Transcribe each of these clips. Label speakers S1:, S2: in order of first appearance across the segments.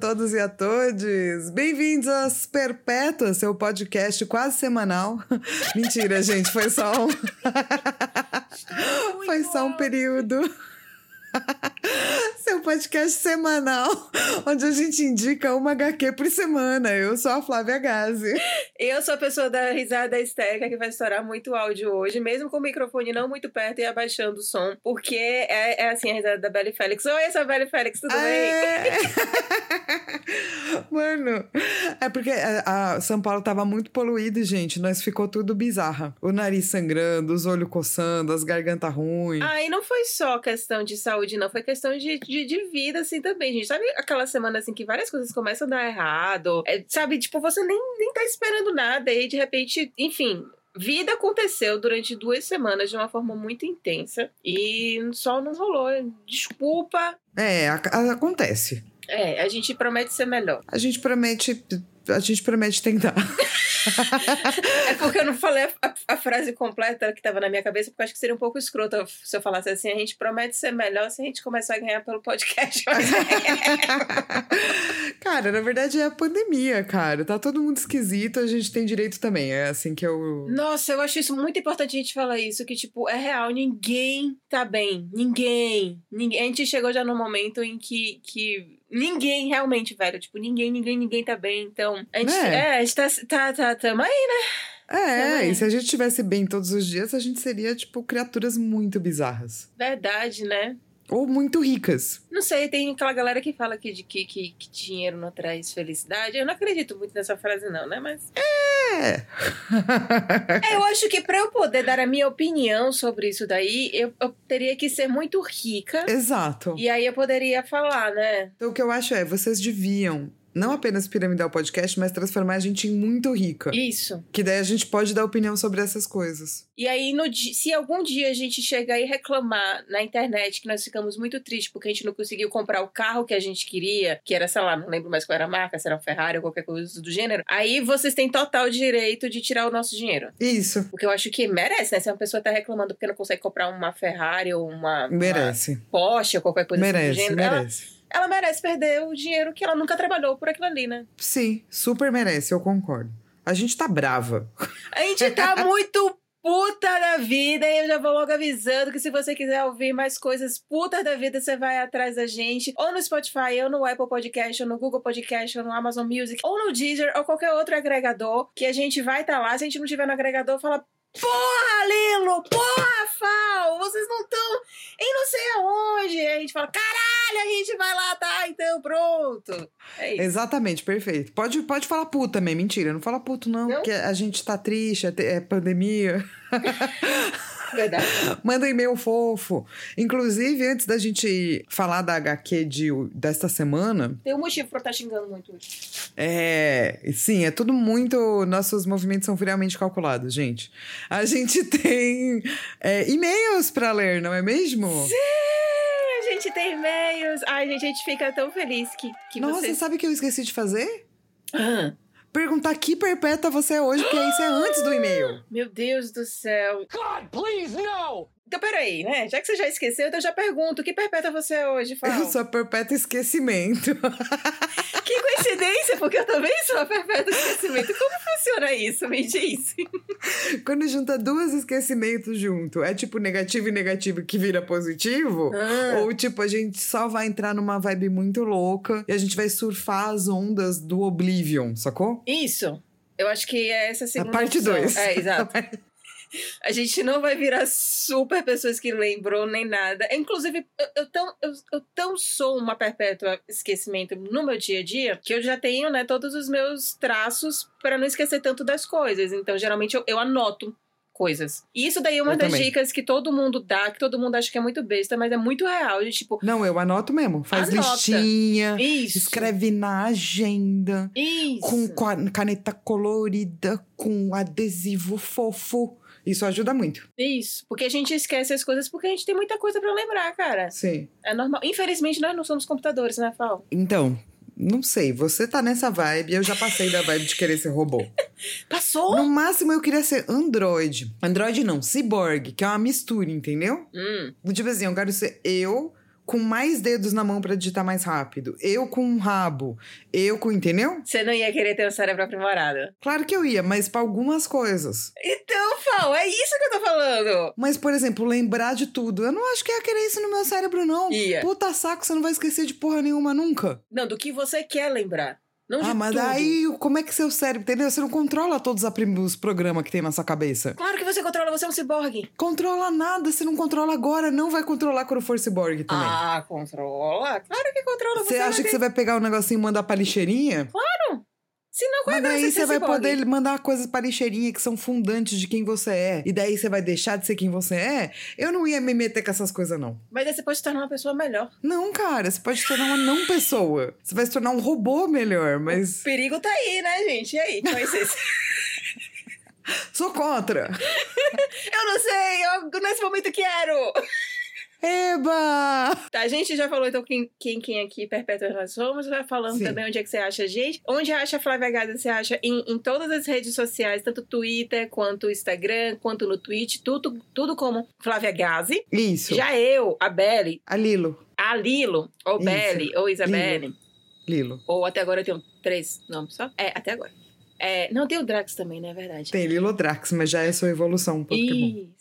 S1: todos e a todes. Bem-vindos às Perpétuas, seu podcast quase semanal. Mentira, gente, foi só um. foi só um período. Seu podcast semanal, onde a gente indica uma HQ por semana. Eu sou a Flávia Gazi.
S2: Eu sou a pessoa da risada histérica que vai estourar muito áudio hoje, mesmo com o microfone não muito perto e abaixando o som, porque é, é assim a risada da Belly Félix. Oi, eu sou a Belly Félix, tudo
S1: É. Mano, é porque a, a São Paulo tava muito poluído, gente. Nós ficou tudo bizarra. O nariz sangrando, os olhos coçando, as gargantas ruins.
S2: bem? Ah, e não foi só questão de saúde, não, foi questão de, de, de vida, assim, também, gente. Sabe aquela semana, assim, que várias coisas começam a dar errado? É, sabe, tipo, você nem, nem tá esperando nada, e aí, de repente, enfim, Vida aconteceu durante duas semanas de uma forma muito intensa e só não rolou. Desculpa.
S1: É, a- a- acontece.
S2: É, a gente promete ser melhor.
S1: A gente promete. A gente promete tentar.
S2: É porque eu não falei a, a- frase completa que tava na minha cabeça, porque eu acho que seria um pouco escroto se eu falasse assim: a gente promete ser melhor se a gente começar a ganhar pelo podcast.
S1: cara, na verdade é a pandemia, cara. Tá todo mundo esquisito, a gente tem direito também. É assim que eu.
S2: Nossa, eu acho isso muito importante a gente falar isso, que, tipo, é real, ninguém tá bem. Ninguém. ninguém. A gente chegou já no momento em que. que Ninguém, realmente, velho. Tipo, ninguém, ninguém, ninguém tá bem. Então, a gente,
S1: É.
S2: é, a gente tá, tá, tá, tamo aí, né?
S1: É, e se a gente tivesse bem todos os dias, a gente seria, tipo, criaturas muito bizarras.
S2: Verdade, né?
S1: Ou muito ricas.
S2: Não sei, tem aquela galera que fala que, de que, que, que dinheiro não traz felicidade. Eu não acredito muito nessa frase, não, né? Mas.
S1: É.
S2: É, eu acho que pra eu poder dar a minha opinião sobre isso daí, eu, eu teria que ser muito rica.
S1: Exato.
S2: E aí eu poderia falar, né?
S1: Então, o que eu acho é, vocês deviam não apenas piramidar o podcast, mas transformar a gente em muito rica.
S2: Isso.
S1: Que daí a gente pode dar opinião sobre essas coisas.
S2: E aí, no se algum dia a gente chegar e reclamar na internet que nós ficamos muito tristes porque a gente não conseguiu comprar o carro que a gente queria, que era, sei lá, não lembro mais qual era a marca, se era um Ferrari ou qualquer coisa do gênero, aí vocês têm total direito de tirar o nosso dinheiro.
S1: Isso.
S2: Porque eu acho que merece, né? Se uma pessoa tá reclamando porque não consegue comprar uma Ferrari ou uma, uma
S1: Merece.
S2: Porsche ou qualquer coisa assim do
S1: Merece,
S2: gênero, ela,
S1: merece.
S2: ela merece perder o dinheiro que ela nunca trabalhou por aquilo ali, né?
S1: Sim, super merece, eu concordo. A gente tá brava.
S2: A gente tá muito puta da vida e eu já vou logo avisando que se você quiser ouvir mais coisas putas da vida, você vai atrás da gente, ou no Spotify, ou no Apple Podcast, ou no Google Podcast, ou no Amazon Music, ou no Deezer, ou qualquer outro agregador, que a gente vai estar lá. Se a gente não tiver no agregador, fala. Porra, Lilo! Porra, Fal! Vocês não estão em não sei aonde! A gente fala, caralho, a gente vai lá, tá? Então pronto. É isso.
S1: Exatamente, perfeito. Pode, pode falar puto também, mentira. Não fala puto, não,
S2: Não?
S1: porque a gente tá triste, é, é pandemia.
S2: Verdade.
S1: Manda um e-mail fofo. Inclusive, antes da gente falar da HQ de, desta semana,
S2: Tem um motivo pra estar xingando muito hoje.
S1: é. Sim, é tudo muito. Nossos movimentos são friamente calculados, gente. A gente tem é, e-mails pra ler, não é mesmo?
S2: Sim, a gente tem e-mails. Ai, gente, a gente fica tão feliz que, que
S1: Nossa,
S2: vocês...
S1: sabe o que eu esqueci de fazer?
S2: Ah,
S1: Perguntar que perpétua você é hoje, porque isso é antes do e-mail.
S2: meu Deus do céu.
S3: God, please, no!
S2: Então, peraí, né? Já que você já esqueceu, então eu já pergunto. Que perpétua você é hoje, Fala.
S1: Eu sou a perpétua esquecimento.
S2: Que coincidência, porque eu também sou a perpétua esquecimento. Como funciona isso? Me diz.
S1: Quando junta duas esquecimentos junto, é tipo negativo e negativo que vira positivo?
S2: Ah.
S1: Ou tipo, a gente só vai entrar numa vibe muito louca e a gente vai surfar as ondas do Oblivion, sacou?
S2: Isso. Eu acho que é essa a segunda
S1: parte
S2: opção.
S1: dois.
S2: É, exato. A gente não vai virar super pessoas que lembrou nem nada. Inclusive, eu, eu tão, eu, eu tão sou uma perpétua esquecimento no meu dia a dia que eu já tenho, né, todos os meus traços para não esquecer tanto das coisas. Então, geralmente, eu, eu anoto coisas. E isso daí é uma
S1: Eu
S2: das
S1: também.
S2: dicas que todo mundo dá, que todo mundo acha que é muito besta, mas é muito real. De tipo,
S1: Não, eu anoto mesmo. Faz
S2: Anota.
S1: listinha,
S2: isso.
S1: escreve na agenda,
S2: Isso.
S1: com caneta colorida, com adesivo fofo. Isso ajuda muito.
S2: Isso. Porque a gente esquece as coisas porque a gente tem muita coisa pra lembrar, cara.
S1: Sim.
S2: É normal. Infelizmente, nós não somos computadores, né, Fal?
S1: Então, não sei, você tá nessa vibe, eu já passei da vibe de querer ser robô.
S2: Passou?
S1: No máximo eu queria ser android. Android não, cyborg, que é uma mistura, entendeu?
S2: Hum.
S1: Tipo assim, eu quero ser eu com mais dedos na mão pra digitar mais rápido, eu com um rabo, eu com, entendeu?
S2: Você não ia querer ter um cérebro aprimorado.
S1: Claro que eu ia, mas pra algumas coisas.
S2: Então, Fal, é isso que eu tô falando.
S1: Mas, por exemplo, lembrar de tudo. Eu não acho que ia querer isso no meu cérebro, não.
S2: Ia.
S1: Puta saco, você não vai esquecer de porra nenhuma nunca.
S2: Não, do que você quer lembrar. Não
S1: ah, mas
S2: tudo.
S1: aí, como é que seu cérebro, entendeu? Você não controla todos os programas que tem na sua cabeça.
S2: Claro que você controla, você é um ciborgue.
S1: Controla nada, você não controla agora, não vai controlar quando for cyborg também.
S2: Ah, controla? Claro que controla.
S1: você acha que você vai pegar o negocinho e mandar pra lixeirinha?
S2: Se não, como é
S1: Mas daí você vai poder mandar coisas pra lixeirinha que são fundantes de quem você é. E daí você vai deixar de ser quem você é? Eu não ia me meter com essas coisas, não.
S2: Mas aí você pode se tornar uma pessoa melhor.
S1: Não, cara, você pode se tornar uma não pessoa. Você vai se tornar um robô melhor,
S2: O
S1: mas
S2: perigo tá aí, né, gente? E aí? Qual ser?
S1: sou contra.
S2: eu não sei, eu nesse momento quero.
S1: Eba!
S2: Tá, a gente já falou então quem quem, quem aqui perpétuas nós somos, vai falando
S1: Sim.
S2: também onde é que você acha a gente. Onde acha a Flávia Gaza, você acha em, em todas as redes sociais, tanto Twitter, quanto Instagram, quanto no Twitch, tudo, tudo como Flávia Gazi.
S1: Isso.
S2: Já eu, a Belle,
S1: A Lilo.
S2: a Lilo, ou
S1: Isso.
S2: Belle, ou Isabelle,
S1: Lilo.
S2: ou até agora eu tenho três nomes só? É, até agora. É, não, tem o Drax também, né? É verdade.
S1: Tem Lilodrax, mas já é sua evolução um Pokémon.
S2: Isso.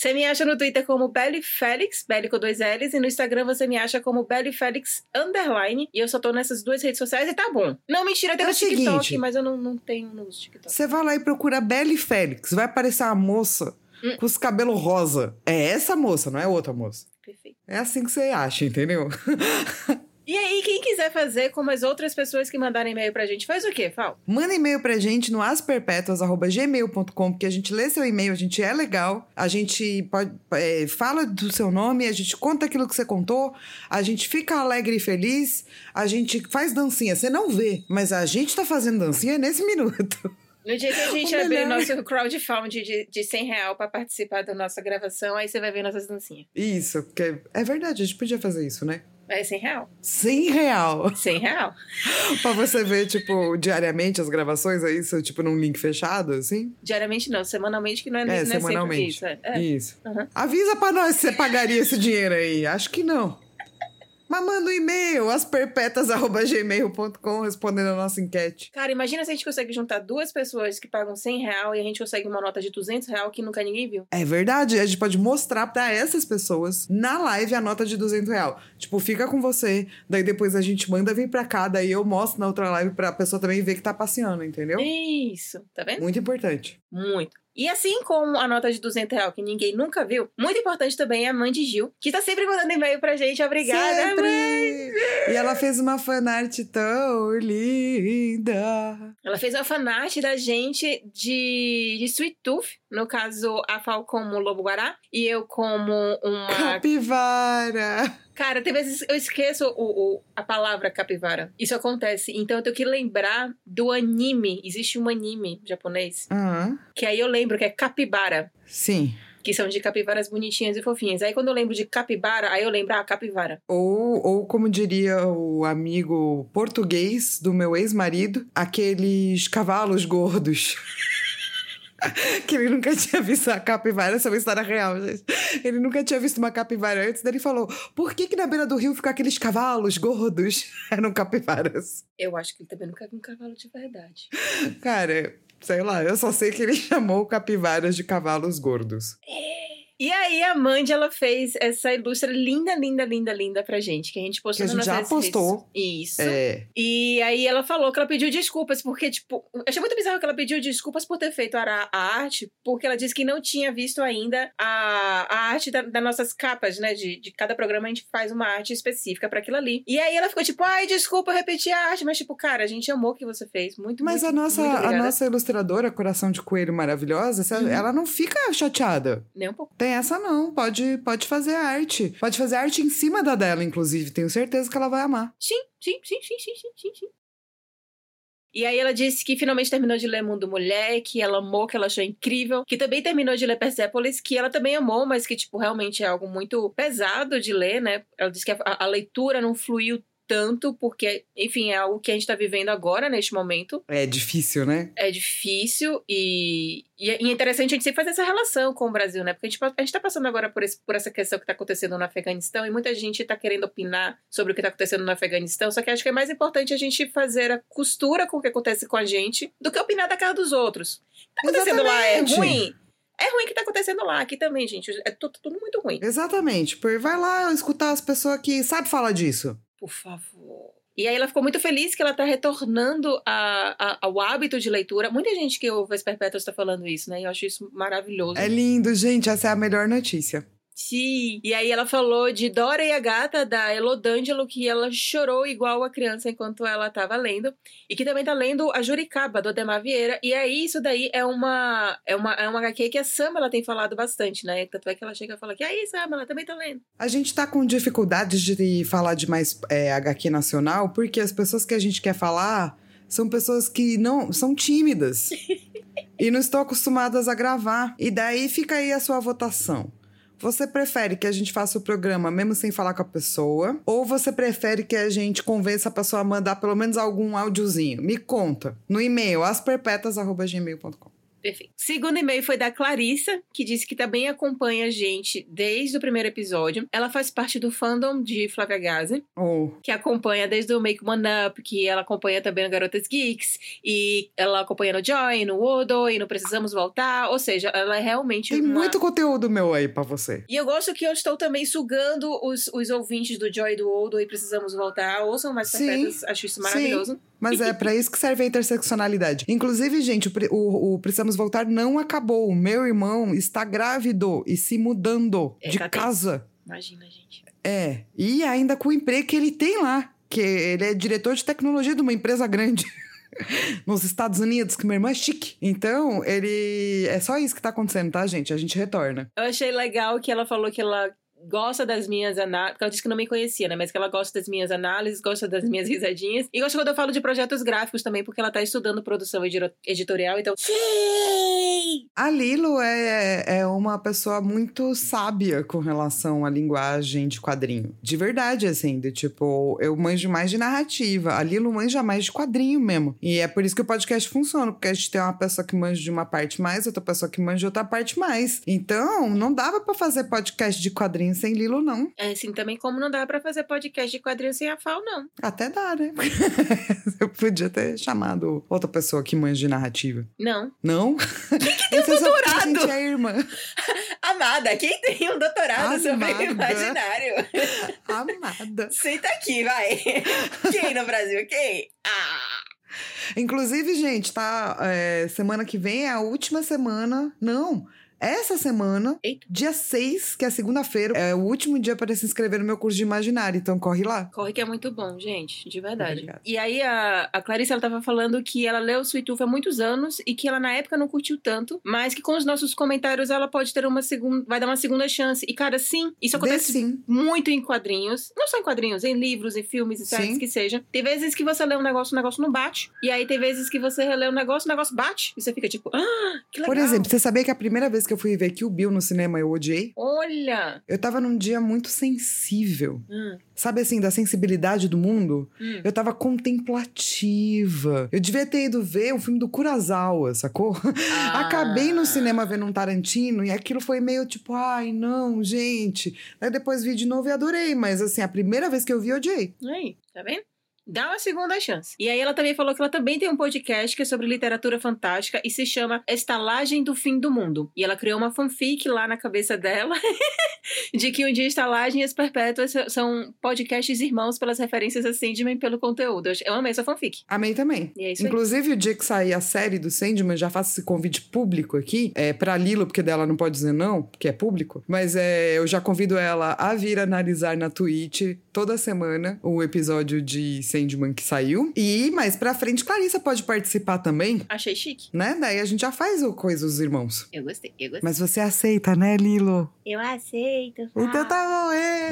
S2: Você me acha no Twitter como Belly Félix, Belly com dois L's, e no Instagram você me acha como Belly Félix Underline. E eu só tô nessas duas redes sociais e tá bom. Não, mentira, tem
S1: É
S2: no
S1: o
S2: TikTok,
S1: seguinte.
S2: mas eu não, não tenho no TikTok.
S1: Você vai lá e procura Belle Félix. Vai aparecer uma moça
S2: Hum.
S1: com os cabelos rosa. É essa moça, não é outra moça.
S2: Perfeito.
S1: É assim que você acha, entendeu?
S2: E aí, quem quiser fazer como as outras pessoas que mandaram e-mail pra gente, faz o quê, Fal?
S1: Manda e-mail pra gente no asperpetuas.gmail.com, porque a gente lê seu e-mail, a gente é legal, a gente pode, é, fala do seu nome, a gente conta aquilo que você contou, a gente fica alegre e feliz, a gente faz dancinha. Você não vê, mas a gente tá fazendo dancinha nesse minuto.
S2: No dia que a gente
S1: O
S2: abrir
S1: melhor.
S2: nosso crowdfunding de, de 100 real pra participar da nossa gravação, aí você vai ver nossas dancinhas.
S1: Isso, porque é verdade, a gente podia fazer isso, né?
S2: É 100 real.
S1: 100 real.
S2: 100 real.
S1: pra você ver, tipo, diariamente as gravações, é isso? Tipo, num link fechado, assim?
S2: Diariamente não, semanalmente que não é, não
S1: É,
S2: é sempre
S1: semanalmente.
S2: isso. É. É.
S1: Isso.
S2: Aham.
S1: Avisa pra nós se você pagaria esse dinheiro aí. Acho que não. Mas manda um e-mail, asperpetas.gmail.com, respondendo a nossa enquete.
S2: Cara, imagina se a gente consegue juntar duas pessoas que pagam 100 real e a gente consegue uma nota de 200 real que nunca ninguém viu.
S1: É verdade, a gente pode mostrar pra essas pessoas na live a nota de 200 real. Tipo, fica com você, daí depois a gente manda vir pra cá, daí eu mostro na outra live pra pessoa também ver que tá passeando, entendeu?
S2: Isso, tá vendo?
S1: Muito importante.
S2: Muito. E assim como a nota de 200 real que ninguém nunca viu, muito importante também é a Mandy Gil, que tá sempre mandando e-mail pra gente. Obrigada,
S1: Sempre!
S2: mãe!
S1: E ela fez uma fanart tão linda.
S2: Ela fez uma fanart da gente de, de Sweet Tooth, no caso, a Fal como Lobo Guará e eu como uma
S1: Capivara.
S2: Cara, tem vezes eu esqueço o, o- a palavra capivara. Isso acontece. Então eu tenho que lembrar do anime. Existe um anime japonês.
S1: Aham.
S2: Que aí eu lembro que é capibara.
S1: Sim.
S2: Que são de capivaras bonitinhas e fofinhas. Aí quando eu lembro de capibara, aí eu lembro, ah, capivara.
S1: Ou, ou como diria o amigo português do meu ex-marido, aqueles cavalos gordos. que ele nunca tinha visto a capivara, essa é uma história real, gente. Ele nunca tinha visto uma capivara antes, daí ele falou: por que, que na beira do rio ficam aqueles cavalos gordos? Eram capivaras.
S2: Eu acho que ele também nunca viu um cavalo de verdade.
S1: Cara, sei lá, eu só sei que ele chamou capivaras de cavalos gordos.
S2: E aí a Mandy, ela fez essa ilustra linda, linda, linda, linda pra gente. Que a gente postou
S1: Que a gente já postou.
S2: Isso.
S1: É.
S2: E aí ela falou que ela pediu desculpas, porque, tipo, eu achei muito bizarro que ela pediu desculpas por ter feito a, a arte, porque ela disse que não tinha visto ainda a, a arte da- das nossas capas, né? De, de cada programa a gente faz uma arte específica pra aquilo ali. E aí ela ficou tipo, ai, desculpa, eu repeti a arte, mas, tipo, cara, a gente amou o que você fez. Muito,
S1: Mas
S2: muito,
S1: a nossa,
S2: muito
S1: a nossa ilustradora, Coração de Coelho Maravilhosa,
S2: Uhum.
S1: ela não fica chateada.
S2: Nem um pouco.
S1: Tem essa não, pode, pode fazer arte. Pode fazer arte em cima da dela, inclusive. Tenho certeza que ela vai amar.
S2: Sim, sim, sim, sim, sim, sim, sim, sim. E aí ela disse que finalmente terminou de ler Mundo Mulher, que ela amou, que ela achou incrível, que também terminou de ler Persepolis, que ela também amou, mas que, tipo, realmente é algo muito pesado de ler, né? Ela disse que a, a leitura não fluiu tanto, porque, enfim, é algo que a gente tá vivendo agora, neste momento.
S1: É difícil, né?
S2: É difícil e, e é interessante a gente sempre fazer essa relação com o Brasil, né? Porque a gente, a gente tá passando agora por, esse, por essa questão que tá acontecendo no Afeganistão e muita gente tá querendo opinar sobre o que tá acontecendo no Afeganistão, só que acho que é mais importante a gente fazer a costura com o que acontece com a gente do que opinar da cara dos outros. Tá acontecendo Exatamente. lá é ruim? É ruim o que tá acontecendo lá, aqui também, gente. É tudo, tudo muito ruim.
S1: Exatamente. Por vai lá escutar as pessoas que sabem falar disso.
S2: Por favor. E aí ela ficou muito feliz que ela tá retornando a, a, ao hábito de leitura. Muita gente que ouve as perpétuas está falando isso, né? E eu acho isso maravilhoso.
S1: É lindo, gente. Essa é a melhor notícia.
S2: Sim. E aí ela falou de Dora e a Gata, da Elodângelo, que ela chorou igual a criança enquanto ela estava lendo. E que também tá lendo a Juricaba, do Ademar Vieira. E aí, isso daí é uma, é uma, é uma HQ que a Sam ela tem falado bastante, né? Tanto é que ela chega e fala que aí, Sam, ela também tá lendo.
S1: A gente tá com dificuldade de falar de mais é, HQ nacional, porque as pessoas que a gente quer falar são pessoas que não são tímidas. e não estão acostumadas a gravar. E daí fica aí a sua votação. Você prefere que a gente faça o programa mesmo sem falar com a pessoa? Ou você prefere que a gente convença a pessoa a mandar pelo menos algum áudiozinho? Me conta no e-mail asperpetas.gmail.com.
S2: Perfeito. Segundo e-mail foi da Clarissa, que disse que também acompanha a gente desde o primeiro episódio. Ela faz parte do fandom de Flávia Gazi,
S1: oh.
S2: que acompanha desde o Make One Up, que ela acompanha também no Garotas Geeks, e ela acompanha no Joy, no Odo, e no Precisamos Voltar. Ou seja, ela é realmente.
S1: Tem
S2: uma...
S1: muito conteúdo meu aí pra você.
S2: E eu gosto que eu estou também sugando os, os ouvintes do Joy do Odo e Precisamos Voltar. Ouçam mais perfeitas, acho isso maravilhoso.
S1: Sim. Mas é para isso que serve a interseccionalidade. Inclusive, gente, o, o, o, Precisamos Voltar não acabou. Meu irmão está grávido e se mudando é, de casa.
S2: Imagina, gente.
S1: É. E ainda com o emprego que ele tem lá. Que ele é diretor de tecnologia de uma empresa grande. nos Estados Unidos, que meu irmão é chique. Então, ele. É só isso que tá acontecendo, tá, gente? A gente retorna.
S2: Eu achei legal que ela falou que ela gosta das minhas análises. Ela disse que não me conhecia, né? Mas que ela gosta das minhas análises, gosta das minhas risadinhas. E gosta quando eu falo de projetos gráficos também, porque ela tá estudando produção editorial, então.
S1: A Lilo é, é uma pessoa muito sábia com relação à linguagem de quadrinho. De verdade, assim, de tipo, eu manjo mais de narrativa. A Lilo manja mais de quadrinho mesmo. E é por isso que o podcast funciona, porque a gente tem uma pessoa que manja de uma parte mais, outra pessoa que manja de outra parte mais. Então, não dava para fazer podcast de quadrinho quadrinhos sem Lilo, não.
S2: É, assim também como não dá para fazer podcast de quadrinhos sem a FAO, não.
S1: Até dá, né? Eu podia ter chamado outra pessoa que manja de narrativa.
S2: Não.
S1: Não?
S2: Quem que tem um doutorado?
S1: Gente é irmã.
S2: Amada, quem tem um doutorado Amada. sobre o imaginário?
S1: Amada.
S2: Senta aqui, vai. Quem no Brasil? Quem? Ah!
S1: Inclusive, gente, tá? É, semana que vem é a última semana. Não. Essa semana,
S2: Eita.
S1: dia 6, que é segunda-feira, é o último dia para se inscrever no meu curso de imaginário, então corre lá.
S2: Corre que é muito bom, gente, de verdade. E aí a, a Clarice ela tava falando que ela leu Sweet Tooth há muitos anos e que ela na época não curtiu tanto, mas que com os nossos comentários ela pode ter uma segunda, vai dar uma segunda chance. E cara, sim, isso acontece
S1: sim.
S2: muito em quadrinhos, não só em quadrinhos, em livros, em filmes, e séries que seja. Tem vezes que você lê um negócio, o negócio não bate, e aí tem vezes que você relê um negócio, o negócio bate, e você fica tipo, ah, que legal.
S1: Por exemplo, você sabia que a primeira vez que eu fui ver que o Bill no cinema eu odiei.
S2: Olha!
S1: Eu tava num dia muito sensível.
S2: Hum.
S1: Sabe assim, da sensibilidade do mundo?
S2: Hum.
S1: Eu tava contemplativa. Eu devia ter ido ver um filme do Kurosawa, sacou?
S2: Ah.
S1: Acabei no cinema vendo um Tarantino e aquilo foi meio tipo, ai, não, gente. Aí depois vi de novo e adorei, mas assim, a primeira vez que eu vi, eu odiei.
S2: Aí, tá vendo? Dá uma segunda chance. E aí ela também falou que ela também tem um podcast que é sobre literatura fantástica e se chama Estalagem do Fim do Mundo. E ela criou uma fanfic lá na cabeça dela de que um dia Estalagem e as Perpétuas são podcasts irmãos pelas referências a Sandman pelo conteúdo. Eu amei essa fanfic.
S1: Amei também.
S2: É isso aí.
S1: Inclusive, o dia que sair a série do Sandman, já faço esse convite público aqui, é pra Lilo, porque dela não pode dizer não, porque é público. Mas é, eu já convido ela a vir analisar na Twitch toda semana o episódio de Sandman Sandman que saiu. E mais pra frente, Clarissa pode participar também,
S2: Achei chique.
S1: né? Daí a gente já faz o Coisa dos Irmãos.
S2: Eu gostei, eu gostei.
S1: Mas você aceita, né, Lilo?
S2: Eu aceito.
S1: Então tá bom, é.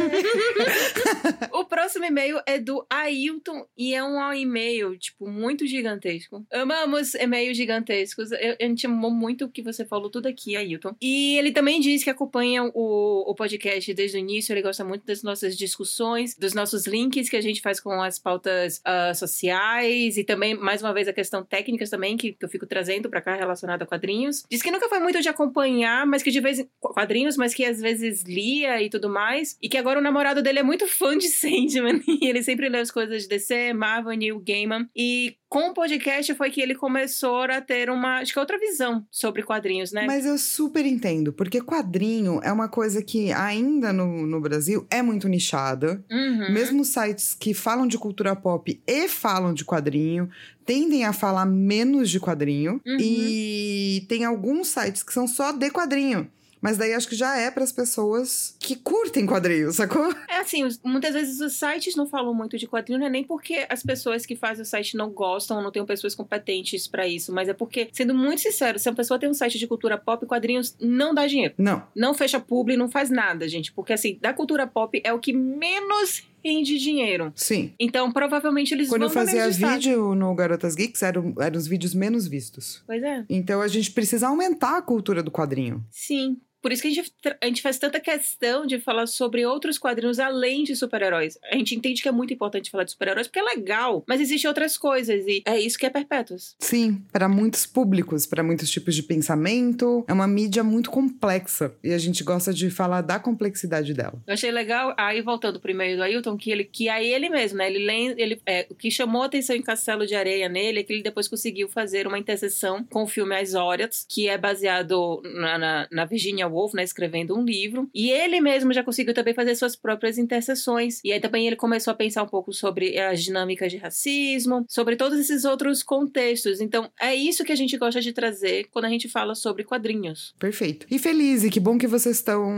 S2: O próximo e-mail é do Ailton e é um e-mail, tipo, muito gigantesco. Amamos e-mails gigantescos. Eu, a gente amou muito o que você falou tudo aqui, Ailton. E ele também diz que acompanha o, o podcast desde o início, ele gosta muito das nossas discussões, dos nossos links que a gente faz com as pautas ah, sociais e também, mais uma vez, a questão técnicas também, que, que eu fico trazendo pra cá relacionada a quadrinhos. Diz que nunca foi muito de acompanhar, mas que de vez em quadrinhos, mas que às vezes lia e tudo mais. E que agora o namorado dele é muito fã de Sandman. E ele sempre lê as coisas de DC, Marvel, Neil Gaiman. E com o podcast foi que ele começou a ter uma, acho que outra visão sobre quadrinhos, né?
S1: Mas eu super entendo, porque quadrinho é uma coisa que ainda no, no Brasil é muito nichada.
S2: Uhum.
S1: Mesmo sites que falam de cultura pop e falam de quadrinho tendem a falar menos de quadrinho.
S2: Uhum.
S1: E tem alguns sites que são só de quadrinho. Mas daí acho que já é para as pessoas que curtem quadrinhos, sacou?
S2: É assim, muitas vezes os sites não falam muito de quadrinho, não é nem porque as pessoas que fazem o site não gostam, não têm pessoas competentes pra isso, mas é porque, sendo muito sincero, se uma pessoa tem um site de cultura pop, quadrinhos não dá dinheiro.
S1: Não.
S2: Não fecha publi, não faz nada, gente. Porque, assim, da cultura pop é o que menos rende dinheiro.
S1: Sim.
S2: Então, provavelmente, eles
S1: Quando eu
S2: vão dar
S1: fazia vídeo no Garotas Geeks, eram, eram os vídeos menos vistos.
S2: Pois é.
S1: Então a gente precisa aumentar a cultura do quadrinho.
S2: Sim. Por isso que a gente, a gente faz tanta questão de falar sobre outros quadrinhos além de super-heróis. A gente entende que é muito importante falar de super-heróis porque é legal, mas existem outras coisas e é isso que é Perpétuos.
S1: Sim, para muitos públicos, para muitos tipos de pensamento. É uma mídia muito complexa e a gente gosta de falar da complexidade dela.
S2: Eu achei legal, aí voltando pro e-mail do Ailton, que ele que aí ele mesmo, né? Ele, ele é, o que chamou a atenção em Castelo de Areia nele é que ele depois conseguiu fazer uma interseção com o filme As Óriots, que é baseado na, na, na Virginia Woolf, né? Escrevendo um livro. E ele mesmo já conseguiu também fazer suas próprias interseções. E aí também ele começou a pensar um pouco sobre as dinâmicas de racismo, sobre todos esses outros contextos. Então, é isso que a gente gosta de trazer quando a gente fala sobre quadrinhos.
S1: Perfeito. E feliz, e que bom que vocês estão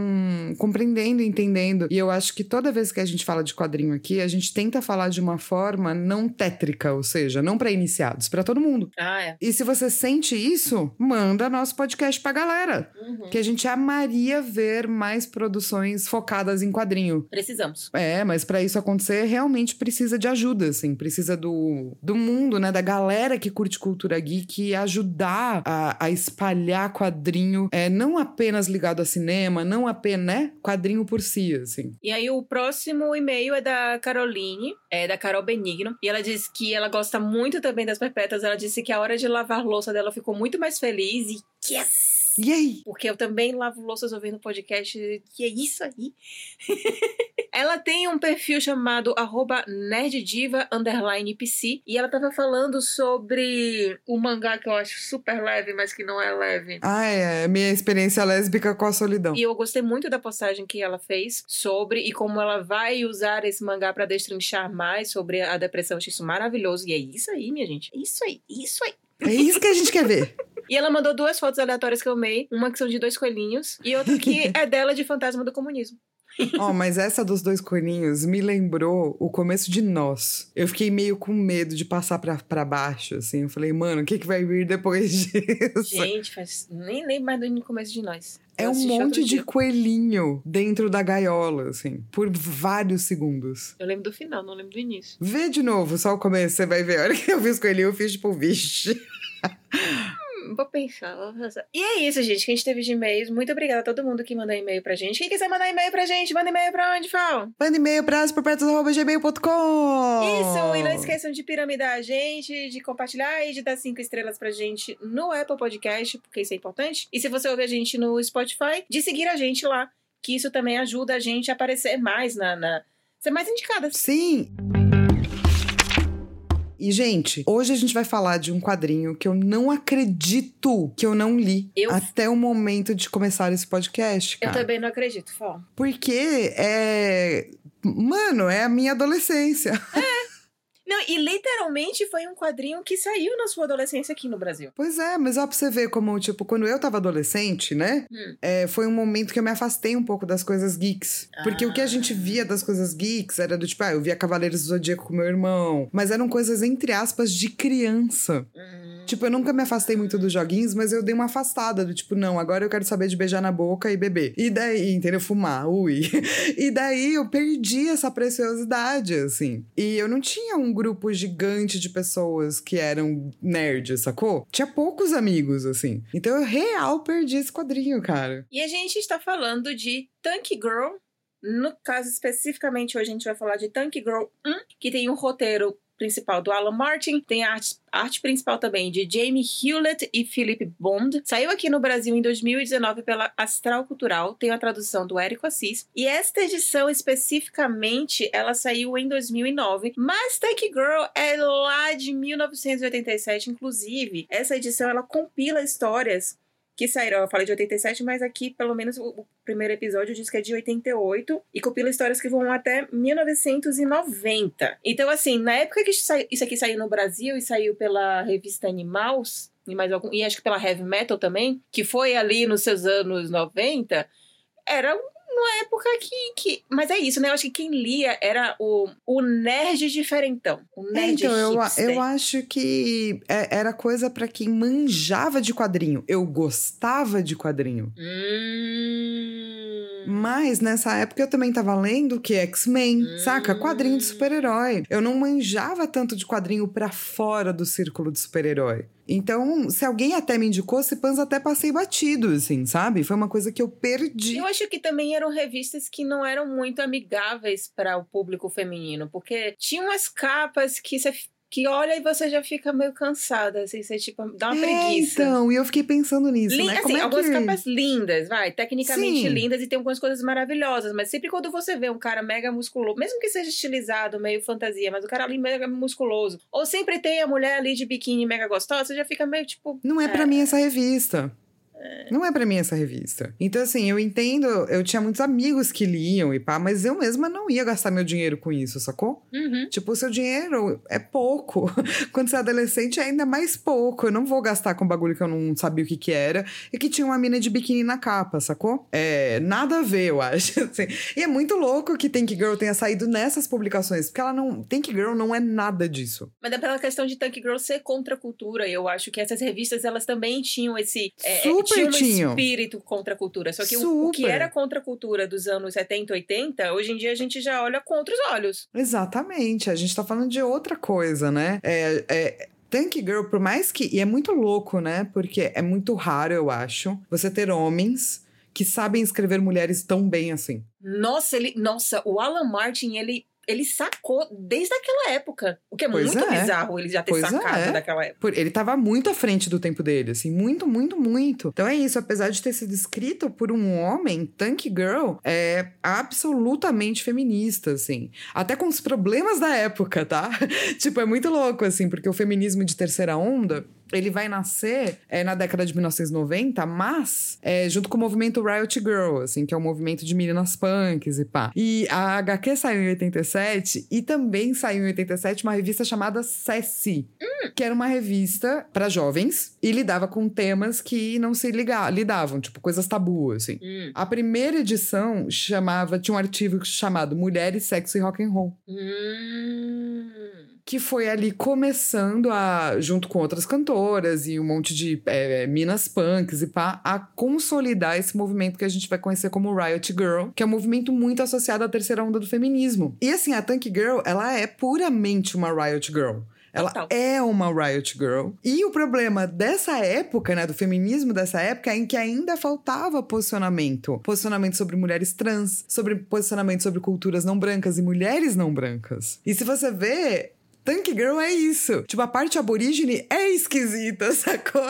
S1: compreendendo e entendendo. E eu acho que toda vez que a gente fala de quadrinho aqui, a gente tenta falar de uma forma não tétrica, ou seja, não para iniciados, para todo mundo.
S2: Ah, é.
S1: E se você sente isso, manda nosso podcast pra galera.
S2: Uhum.
S1: Que a gente amaria ver mais produções focadas em quadrinho.
S2: Precisamos.
S1: É, mas pra isso acontecer, realmente precisa de ajuda, assim. Precisa do, do mundo, né? Da galera que curte cultura geek ajudar a, a espalhar quadrinho. É, não apenas ligado a cinema, não apenas, né? Quadrinho por si, assim.
S2: E aí o próximo e-mail é da Caroline, é da Carol Benigno, e ela diz que ela gosta muito também das perpétuas. Ela disse que a hora de lavar louça dela ficou muito mais feliz e yes!
S1: E aí?
S2: Porque eu também lavo louças ouvindo podcast, que é isso aí. ela tem um perfil chamado arroba nerddiva underline pc, e ela tava falando sobre o mangá que eu acho super leve, mas que não é leve.
S1: Ah, é. Minha experiência lésbica com a solidão.
S2: E eu gostei muito da postagem que ela fez sobre e como ela vai usar esse mangá pra destrinchar mais sobre a depressão. Eu achei isso maravilhoso. E é isso aí, minha gente. É Isso aí, isso aí.
S1: É isso que a gente quer ver.
S2: E ela mandou duas fotos aleatórias que eu amei. Uma que são de dois coelhinhos e outra que é dela de fantasma do comunismo.
S1: Ó, mas essa dos dois coelhinhos me lembrou o começo de Nós. Eu fiquei meio com medo de passar pra, pra baixo, assim. Eu falei, mano, o que, que vai vir depois disso?
S2: Gente, faz nem lembro mais do começo de nós.
S1: É um monte de
S2: dia.
S1: coelhinho dentro da gaiola, assim, por vários segundos.
S2: Eu lembro do final, não lembro do início.
S1: Vê de novo, só o começo, você vai ver. A hora que eu vi os coelhinhos, eu fiz tipo, vixe.
S2: Vou pensar, vou pensar. E é isso, gente, que a gente teve de e-mails. Muito obrigada a todo mundo que mandou e-mail pra gente. Quem quiser mandar e-mail pra gente, manda e-mail pra onde, Fal?
S1: Manda e-mail pra asperpertos.gmail.com
S2: Isso, e não esqueçam de piramidar a gente, de compartilhar e de dar cinco estrelas pra gente no Apple Podcast, porque isso é importante. E se você ouvir a gente no Spotify, de seguir a gente lá, que isso também ajuda a gente a aparecer mais na. na- ser mais indicadas.
S1: Sim! E, gente, hoje a gente vai falar de um quadrinho que eu não acredito que eu não li
S2: Eu-
S1: até o momento de começar esse podcast,
S2: Eu
S1: cara.
S2: também não acredito, Fal.
S1: Porque é. Mano, é a minha adolescência.
S2: Não, Não, e literalmente foi um quadrinho que saiu na sua adolescência aqui no Brasil.
S1: Pois é, mas ó, pra você ver como, tipo, quando eu tava adolescente, né?
S2: Hum.
S1: é, foi um momento que eu me afastei um pouco das coisas geeks. Porque o que a gente via das coisas geeks era do tipo, ah, eu via Cavaleiros do Zodíaco com meu irmão. Mas eram coisas, entre aspas, de criança.
S2: Hum.
S1: Tipo, eu nunca me afastei muito dos joguinhos, mas eu dei uma afastada do tipo, não, agora eu quero saber de beijar na boca e beber. E daí, entendeu? Fumar, ui. E daí eu perdi essa preciosidade, assim. E eu não tinha um grupo gigante de pessoas que eram nerds, sacou? Tinha poucos amigos, assim. Então eu real perdi esse quadrinho, cara.
S2: E a gente está falando de Tank Girl. No caso, especificamente, hoje a gente vai falar de Tank Girl 1, que tem um roteiro principal do Alan Martin, tem a arte, arte principal também de Jamie Hewlett e Philip Bond. Saiu aqui no Brasil em 2019 pela Astral Cultural, tem a tradução do Érico Assis. E esta edição especificamente, ela saiu em 2009, mas Tank Girl é lá de 1987, inclusive. Essa edição ela compila histórias que saíram. Eu falei de 87, mas aqui, pelo menos, o, primeiro episódio diz que é de 88 e compila histórias que vão até 1990. Então, assim, na época que isso, aqui saiu no Brasil e saiu pela revista Animals, e, mais algum, e acho que pela Heavy Metal também, que foi ali nos seus anos 90, era uma época que, que. Mas é isso, né? Eu acho que quem lia era o, o nerd diferentão. O
S1: É,
S2: nerd
S1: então, eu,
S2: hipster.
S1: eu acho que é- era coisa pra quem manjava de quadrinho. Eu gostava de quadrinho.
S2: Hum.
S1: Mas nessa época eu também tava lendo que X-Men,
S2: Hum.
S1: saca? Quadrinho de super-herói. Eu não manjava tanto de quadrinho pra fora do círculo de super-herói. Então, se alguém até me indicou, se pans até passei batido, assim, sabe? Foi uma coisa que eu perdi.
S2: Eu acho que também eram revistas que não eram muito amigáveis para o público feminino, porque tinham umas capas que você que olha e você já fica meio cansada, assim, você tipo dá uma
S1: É,
S2: preguiça.
S1: então, e eu fiquei pensando nisso,
S2: Lin-
S1: né?
S2: assim,
S1: Como é
S2: algumas
S1: que...
S2: capas lindas, vai, tecnicamente
S1: Sim.
S2: lindas e tem algumas coisas maravilhosas, mas sempre quando você vê um cara mega musculoso, mesmo que seja estilizado, meio fantasia, mas o cara ali mega musculoso, ou sempre tem a mulher ali de biquíni mega gostosa, você já fica meio tipo,
S1: Não é pra
S2: É.
S1: mim essa revista. Não é pra mim essa revista. Então, assim, eu entendo, eu tinha muitos amigos que liam e pá, mas eu mesma não ia gastar meu dinheiro com isso, sacou?
S2: uhum.
S1: Tipo, o seu dinheiro é pouco. Quando você é adolescente, é ainda mais pouco. Eu não vou gastar com bagulho que eu não sabia o que que era e que tinha uma mina de biquíni na capa, sacou? É, nada a ver, eu acho. assim. E é muito louco que Tank Girl tenha saído nessas publicações, porque ela não. Tank Girl não é nada disso.
S2: Mas é pela questão de Tank Girl ser contra a cultura. E eu acho que essas revistas, elas também tinham esse... é, é,
S1: Super
S2: tinham um espírito contra a cultura. Só que o, o que era contra a cultura dos anos 70, 80, hoje em dia a gente já olha com outros olhos.
S1: Exatamente. A gente tá falando de outra coisa, né? É. é Tank Girl, por mais que. E é muito louco, né? Porque é muito raro, eu acho, você ter homens que sabem escrever mulheres tão bem assim.
S2: Nossa, ele, nossa, o Alan Martin, ele, ele sacou desde aquela época. O que é
S1: Pois
S2: muito
S1: é.
S2: bizarro ele já ter
S1: Pois
S2: sacado
S1: é.
S2: daquela época.
S1: Ele tava muito à frente do tempo dele, assim, muito, muito, muito. Então é isso, apesar de ter sido escrito por um homem, Tank Girl é absolutamente feminista, assim. Até com os problemas da época, tá? tipo, é muito louco, assim, porque o feminismo de terceira onda. Ele vai nascer é, na década de 1990, mas é, junto com o movimento Riot Girl, assim, que é um movimento de meninas punks e pá. E a HQ saiu em 87 e também saiu em 87 uma revista chamada Sassy, que era uma revista para jovens e lidava com temas que não se liga- lidavam, tipo coisas tabu, assim.
S2: Hum.
S1: A primeira edição chamava, tinha um artigo chamado Mulheres, Sexo e Rock and Roll,
S2: Hum.
S1: Que foi ali começando a, junto com outras cantoras e um monte de é, minas punks e pá, a consolidar esse movimento que a gente vai conhecer como Riot Girl, que é um movimento muito associado à terceira onda do feminismo. E assim, a Tank Girl, ela é puramente uma Riot Girl. Ela
S2: Total.
S1: é uma Riot Girl. E o problema dessa época, né, do feminismo dessa época, é em que ainda faltava posicionamento. Posicionamento sobre mulheres trans, sobre posicionamento sobre culturas não brancas e mulheres não brancas. E se você vê. Tank Girl é isso. Tipo, a parte aborígene é esquisita, sacou?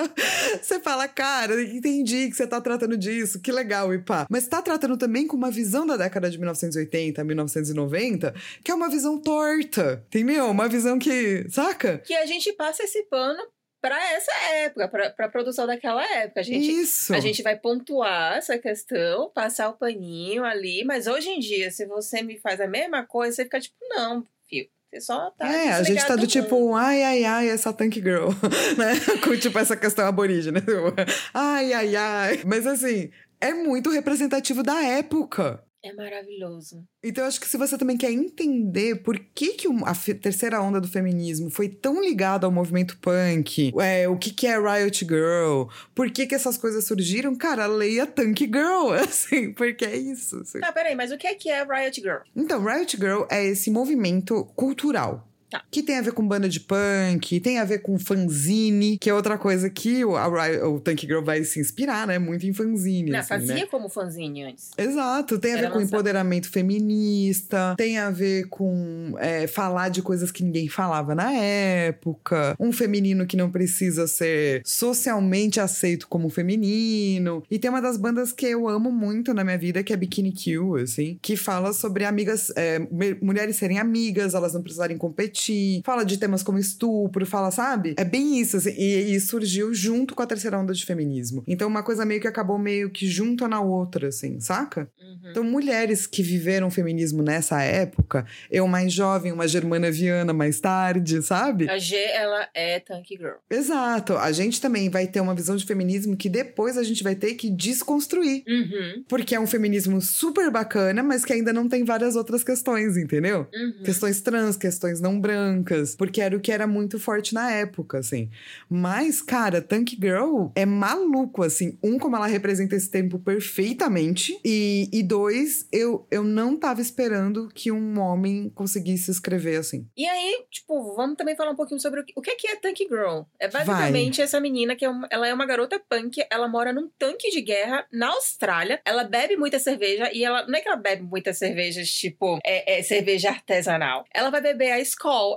S1: Você fala, cara, entendi que você tá tratando disso, que legal, e pá. Mas tá tratando também com uma visão da década de 1980, 1990, que é uma visão torta, entendeu? Uma visão que, saca?
S2: Que a gente passa esse pano pra essa época, pra, pra produção daquela época. A gente,
S1: Isso.
S2: A gente vai pontuar essa questão, passar o paninho ali, mas hoje em dia, se você me faz a mesma coisa, você fica tipo, não, filho, Você só tá.
S1: É, a gente tá do, do tipo, ai, ai, ai, essa Tank Girl, né? Com tipo essa questão aborígena. ai, ai, ai. Mas assim, é muito representativo da época.
S2: É maravilhoso.
S1: Então, eu acho que se você também quer entender por que, que a terceira onda do feminismo foi tão ligada ao movimento punk, é, o que, que é Riot Girl, por que, que essas coisas surgiram, cara, leia Tank Girl, assim, porque é isso. Assim.
S2: Tá, peraí, mas o que é, que é Riot Girl?
S1: Então, Riot Girl é esse movimento cultural
S2: Tá.
S1: Que tem a ver com banda de punk, tem a ver com fanzine, que é outra coisa que o, a, o Tank Girl vai se inspirar, né? Muito em fanzine.
S2: Não,
S1: assim,
S2: fazia
S1: né?
S2: como fanzine antes.
S1: Exato, tem a
S2: Era
S1: ver com
S2: lançado.
S1: empoderamento feminista, tem a ver com é, falar de coisas que ninguém falava na época, um feminino que não precisa ser socialmente aceito como feminino. E tem uma das bandas que eu amo muito na minha vida, que é Bikini Kill, assim, que fala sobre amigas, é, mulheres serem amigas, elas não precisarem competir, fala de temas como estupro, fala, sabe? É bem isso, assim, e, e surgiu junto com a terceira onda de feminismo. Então, uma coisa meio que acabou meio que junto na outra, assim, saca?
S2: Uhum.
S1: Então, mulheres que viveram feminismo nessa época, eu mais jovem, uma Germana Viana mais tarde, sabe?
S2: A G, ela é Tank Girl.
S1: Exato. A gente também vai ter uma visão de feminismo que depois a gente vai ter que desconstruir.
S2: Uhum.
S1: Porque é um feminismo super bacana, mas que ainda não tem várias outras questões, entendeu?
S2: Uhum.
S1: Questões trans, questões não brancas, porque era o que era muito forte na época, assim. Mas, cara, Tank Girl é maluco, assim. Um, como ela representa esse tempo perfeitamente, e, e dois, eu, eu não tava esperando que um homem conseguisse escrever assim.
S2: E aí, tipo, vamos também falar um pouquinho sobre o que, o que é que é Tank Girl. É basicamente essa menina que é uma, ela é uma garota punk, ela mora num tanque de guerra na Austrália, ela bebe muita cerveja e ela não é que ela bebe muitas cervejas, tipo, é, é cerveja artesanal. Ela vai beber a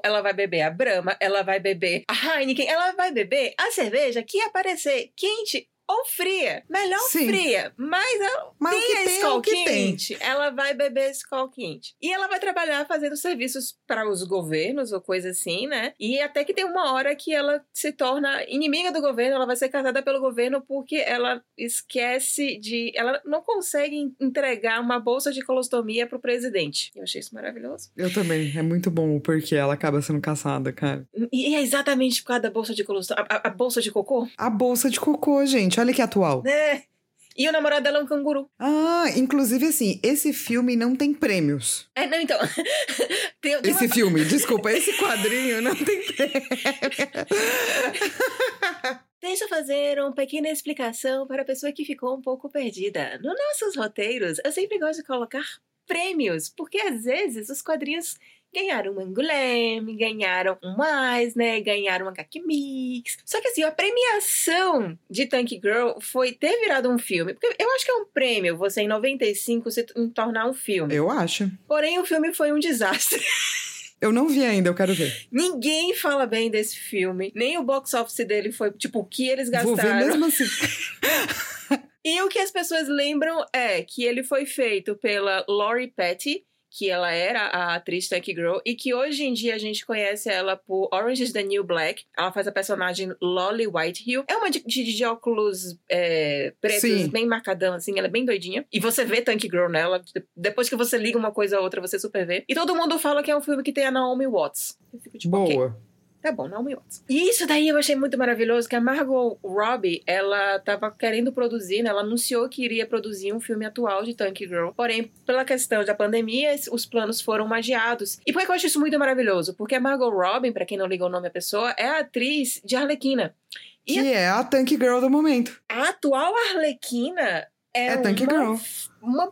S2: Ela vai beber a Brahma, ela vai beber a Heineken, ela vai beber a cerveja que aparecer quente ou fria. Melhor
S1: Sim.
S2: fria, mas ela
S1: Mas o
S2: tem
S1: que
S2: a
S1: tem é
S2: Skol
S1: o que tem.
S2: quente. Ela vai beber Skol quente. E ela vai trabalhar fazendo serviços para os governos ou coisa assim, né? E até que tem uma hora que ela se torna inimiga do governo, ela vai ser casada pelo governo porque ela esquece de. Ela não consegue entregar uma bolsa de colostomia pro presidente. Eu achei isso maravilhoso.
S1: Eu também. É muito bom o porquê ela acaba sendo caçada, cara.
S2: E é exatamente por causa da bolsa de colostomia. A, a- a bolsa de cocô?
S1: A bolsa de cocô, gente. Olha que atual.
S2: Né? E o namorado dela é um canguru.
S1: Ah, inclusive assim, esse filme não tem prêmios.
S2: É, não, então. tem, tem
S1: Esse filme, desculpa, esse quadrinho não tem prêmio.
S2: Deixa eu fazer uma pequena explicação para a pessoa que ficou um pouco perdida. Nos nossos roteiros, eu sempre gosto de colocar prêmios, porque às vezes os quadrinhos ganharam um Anguleme, ganharam um Eisner, ganharam um HQ Mix. Só que assim, a premiação de Tank Girl foi ter virado um filme. Porque eu acho que é um prêmio você em 95 se tornar um filme.
S1: Eu acho.
S2: Porém, o filme foi um desastre.
S1: Eu não vi ainda, eu quero ver.
S2: Ninguém fala bem desse filme. Nem o box office dele foi, tipo, o que eles
S1: Vou ver
S2: gastaram.
S1: mesmo assim.
S2: E o que as pessoas lembram é que ele foi feito pela Laurie Petty, que ela era a atriz Tank Girl, e que hoje em dia a gente conhece ela por Orange is the New Black. Ela faz a personagem Lolly Whitehill. É uma de, de, de óculos é, pretos,
S1: Sim.
S2: bem marcadão, assim, ela é bem doidinha. E você vê Tank Girl nela, de- depois que você liga uma coisa a outra, você super vê. E todo mundo fala que é um filme que tem a Naomi Watts. Eu fico tipo.
S1: Boa.
S2: Tá bom, Naomi Watts. E isso daí eu achei muito maravilhoso, que a Margot Robbie, ela tava querendo produzir, né? Ela anunciou que iria produzir um filme atual de Tank Girl. Porém, pela questão da pandemia, os planos foram magiados. E por que eu acho isso muito maravilhoso? Porque a Margot Robbie, pra quem não liga o nome à pessoa, é a atriz de Arlequina. E
S1: Que é a Tank Girl do momento.
S2: a atual Arlequina é,
S1: É Tank
S2: uma,
S1: Girl.
S2: uma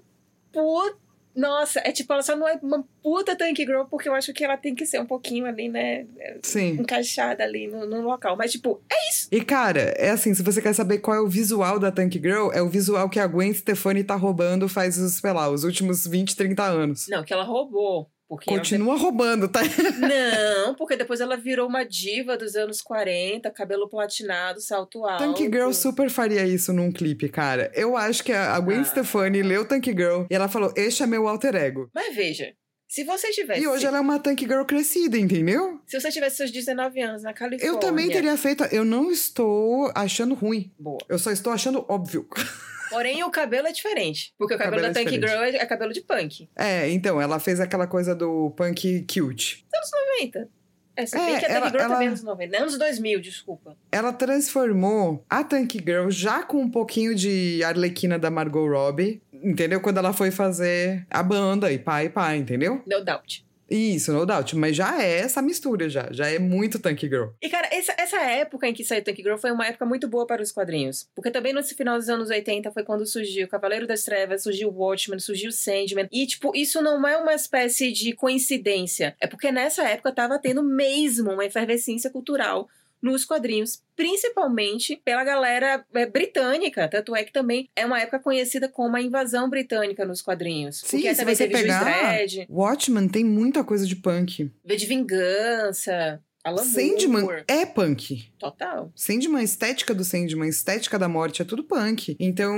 S2: puta... Nossa, é tipo, ela só não é uma puta Tank Girl, porque eu acho que ela tem que ser um pouquinho ali, né?
S1: Sim.
S2: encaixada ali no, no local. Mas, tipo, é isso.
S1: E, cara, é assim, se você quer saber qual é o visual da Tank Girl, é o visual que a Gwen Stefani tá roubando faz, os, sei lá, os últimos 20, 30 anos.
S2: Não, que ela roubou. Porque
S1: Continua roubando, tá?
S2: Não, porque depois ela virou uma diva dos anos 40, cabelo platinado, salto alto.
S1: Tank Girl super faria isso num clipe, cara. Eu acho que a a Gwen
S2: Ah.
S1: Stefani leu Tank Girl e ela falou: Este é meu alter ego.
S2: Mas veja, se você tivesse.
S1: E hoje ela é uma Tank Girl crescida, entendeu?
S2: Se você tivesse seus 19 anos na Califórnia.
S1: Eu também teria feito. Eu não estou achando ruim.
S2: Boa.
S1: Eu só estou achando óbvio.
S2: Porém, o cabelo é diferente. Porque o cabelo,
S1: Cabelo
S2: da
S1: é
S2: Tank
S1: diferente.
S2: Girl é, é cabelo de punk.
S1: É, então, ela fez aquela coisa do punk cute.
S2: Anos 90. É, se
S1: É,
S2: bem que a Tank
S1: ela-
S2: Girl também é
S1: ela-
S2: anos 90. Anos 2000, desculpa.
S1: Ela transformou a Tank Girl já com um pouquinho de Arlequina da Margot Robbie, entendeu? Quando ela foi fazer a banda e pá e pá, entendeu?
S2: No doubt.
S1: Isso, no doubt. Mas já é essa mistura, já. Já é muito Tank Girl.
S2: E, cara, essa, essa época em que saiu Tank Girl foi uma época muito boa para os quadrinhos. Porque também nesse final dos anos 80 foi quando surgiu Cavaleiro das Trevas, surgiu Watchmen, surgiu Sandman. E, tipo, isso não é uma espécie de coincidência. É porque nessa época tava tendo mesmo uma efervescência cultural nos quadrinhos, principalmente pela galera é, britânica. Tanto é que também é uma época conhecida como a invasão britânica nos quadrinhos.
S1: Sim,
S2: porque aí
S1: se você
S2: Juiz
S1: pegar-
S2: Dredd,
S1: Watchmen tem muita coisa de punk.
S2: De Vingança, Alan
S1: Sandman
S2: Moore.
S1: é punk.
S2: Total.
S1: Sandman, a estética do Sandman, a estética da morte, é tudo punk. Então,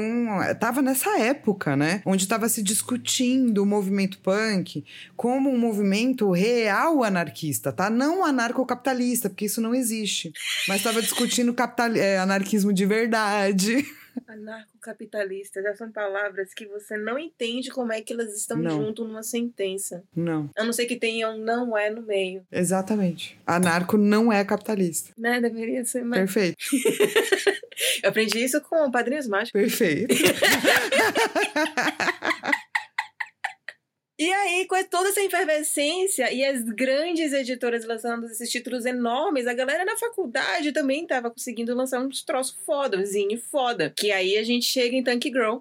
S1: tava nessa época, né? Onde tava se discutindo o movimento punk como um movimento real anarquista, tá? Não anarcocapitalista, porque isso não existe. Mas tava discutindo capital... é, anarquismo de verdade.
S2: Anarcocapitalista já são palavras que você não entende como é que elas estão
S1: Não.
S2: junto numa sentença.
S1: Não,
S2: A não ser que tenha um não é no meio.
S1: exatamente. Anarco não é capitalista.
S2: Né? Deveria ser mais.
S1: Perfeito,
S2: Eu aprendi isso com Padrinhos Mágicos.
S1: perfeito.
S2: E aí, com toda essa efervescência e as grandes editoras lançando esses títulos enormes, a galera na faculdade também tava conseguindo lançar uns troços foda, um zine foda. Que aí a gente chega em Tank Girl.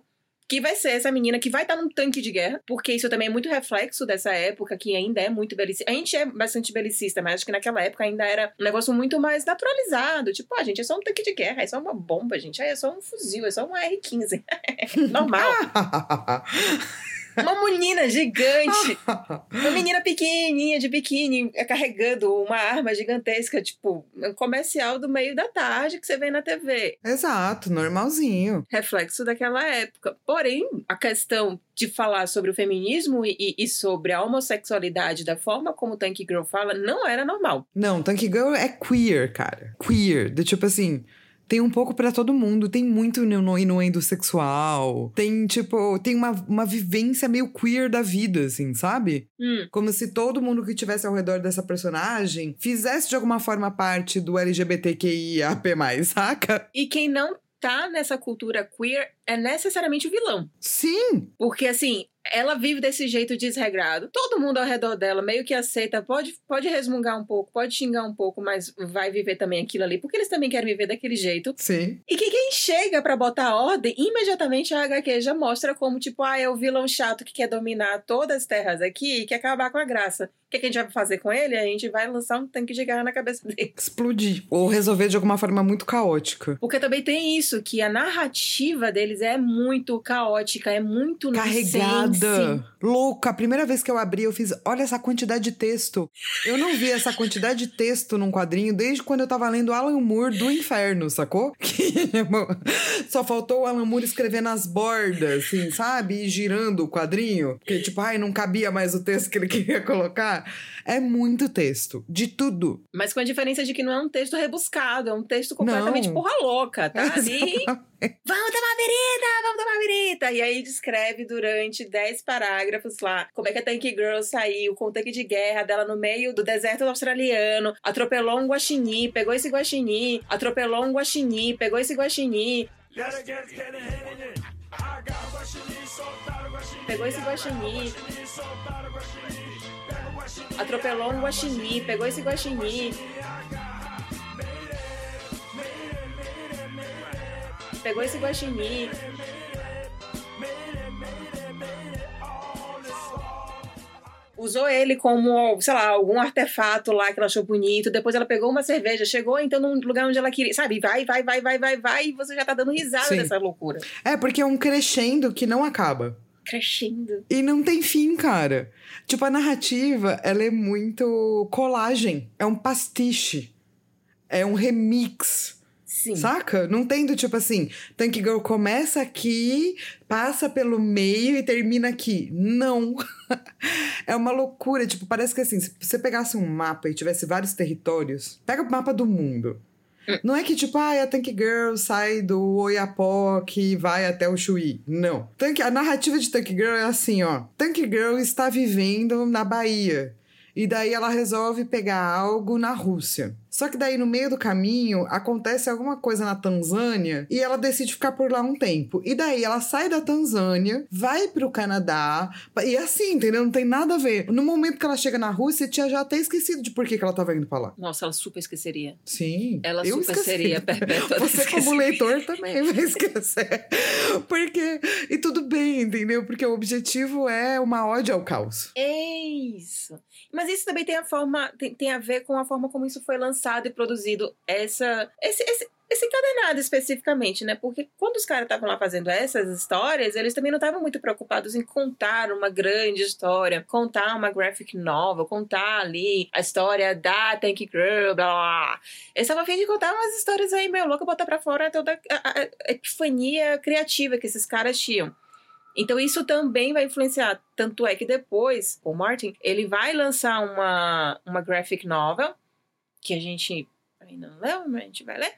S2: Que vai ser essa menina que vai estar num tanque de guerra, porque isso também é muito reflexo dessa época, que ainda é muito belicista. A gente é bastante belicista, mas acho que naquela época ainda era um negócio muito mais naturalizado. Tipo, ah, gente, é só um tanque de guerra, é só uma bomba, gente, é só um fuzil, é só um R-15. Normal. Uma menina gigante uma menina pequenininha de biquíni é, carregando uma arma gigantesca, tipo, um comercial do meio da tarde que você vê na TV.
S1: Exato, normalzinho.
S2: Reflexo daquela época. Porém, a questão de falar sobre o feminismo e, e- e sobre a homossexualidade da forma como Tank Girl fala não era normal.
S1: Não, Tank Girl é queer, cara. Queer. Do tipo assim. Tem um pouco pra todo mundo, tem muito no inuendo sexual, tem, tipo, tem uma, uma vivência meio queer da vida, assim, sabe?
S2: Hum,
S1: Como se todo mundo que tivesse ao redor dessa personagem fizesse de alguma forma parte do LGBTQIAP+, saca?
S2: E quem não tá nessa cultura queer é necessariamente o vilão.
S1: Sim!
S2: Porque, assim, ela vive desse jeito desregrado. Todo mundo ao redor dela meio que aceita, pode, pode resmungar um pouco, pode xingar um pouco, mas vai viver também aquilo ali, porque eles também querem viver daquele jeito.
S1: Sim.
S2: E que quem chega pra botar ordem, imediatamente a HQ já mostra como, tipo, ah, é o vilão chato que quer dominar todas as terras aqui e quer acabar com a graça. O que, que a gente vai fazer com ele? A gente vai lançar um tanque de guerra na cabeça dele.
S1: Explodir. Ou resolver de alguma forma muito caótica.
S2: Porque também tem isso, que a narrativa deles é muito caótica, é muito nonsense.
S1: Carregada. Louca. A primeira vez que eu abri, eu fiz: olha essa quantidade de texto. Eu não vi essa quantidade de texto num quadrinho desde quando eu tava lendo Alan Moore do Inferno, sacou? Que só faltou o Alan Moore escrever nas bordas, assim, sabe? E girando o quadrinho. Porque, tipo, ai, não cabia mais o texto que ele queria colocar. É muito texto. De tudo.
S2: Mas com a diferença de que não é um texto rebuscado, é um texto completamente
S1: Não.
S2: porra louca, tá? Ali, vamos tomar birita, vamos tomar birita! E aí descreve durante 10 parágrafos lá como é que a Tank Girl saiu com o tanque de guerra dela no meio do deserto australiano, atropelou um guaxinim, pegou esse guaxinim, atropelou um guaxinim, pegou esse guaxinim, pegou esse guaxinim, atropelou um guaxinim, pegou esse guaxinim, pegou esse guaxinim. Usou ele como, sei lá, algum artefato lá que ela achou bonito. Depois ela pegou uma cerveja, chegou então num lugar onde ela queria. Sabe? Vai, vai, vai, vai, vai, vai. E você já tá dando risada
S1: Sim.
S2: dessa loucura.
S1: É, porque é um crescendo que não acaba.
S2: Crescendo.
S1: E não tem fim, cara. Tipo, a narrativa, ela é muito colagem. É um pastiche. É um remix.
S2: Sim.
S1: Saca? Não tem do tipo assim, Tank Girl começa aqui, passa pelo meio e termina aqui. Não. é uma loucura. Tipo, parece que assim, se você pegasse um mapa e tivesse vários territórios, pega o mapa do mundo. Não é que, tipo, ah, a Tank Girl sai do Oiapoque e vai até o Chuí. Não. Tank, a narrativa de Tank Girl é assim, ó. Tank Girl está vivendo na Bahia. E daí ela resolve pegar algo na Rússia. Só que daí no meio do caminho acontece alguma coisa na Tanzânia e ela decide ficar por lá um tempo. E daí ela sai da Tanzânia, vai pro Canadá e assim, entendeu? Não tem nada a ver. No momento que ela chega na Rússia, tinha já até esquecido de por que, que ela tava indo pra lá.
S2: Nossa, ela super esqueceria.
S1: Sim.
S2: Ela super
S1: esqueci.
S2: seria perpétua.
S1: Você como leitor também vai esquecer. Porque e tudo bem, entendeu? Porque o objetivo é uma ode ao caos.
S2: É isso. Mas isso também tem a forma, tem, tem a ver com a forma como isso foi lançado e produzido essa, esse, esse, esse especificamente, né? Porque quando os caras estavam lá fazendo essas histórias, eles também não estavam muito preocupados em contar uma grande história, contar uma graphic novel, contar ali a história da Tank Girl, blá. blá. Eles estavam a fim de contar umas histórias aí meio louca, botar pra fora toda a, a, a epifania criativa que esses caras tinham. Então isso também vai influenciar. Tanto é que depois, o Martin, ele vai lançar uma, uma graphic novel, que a gente ainda não leu, mas a gente vai ler.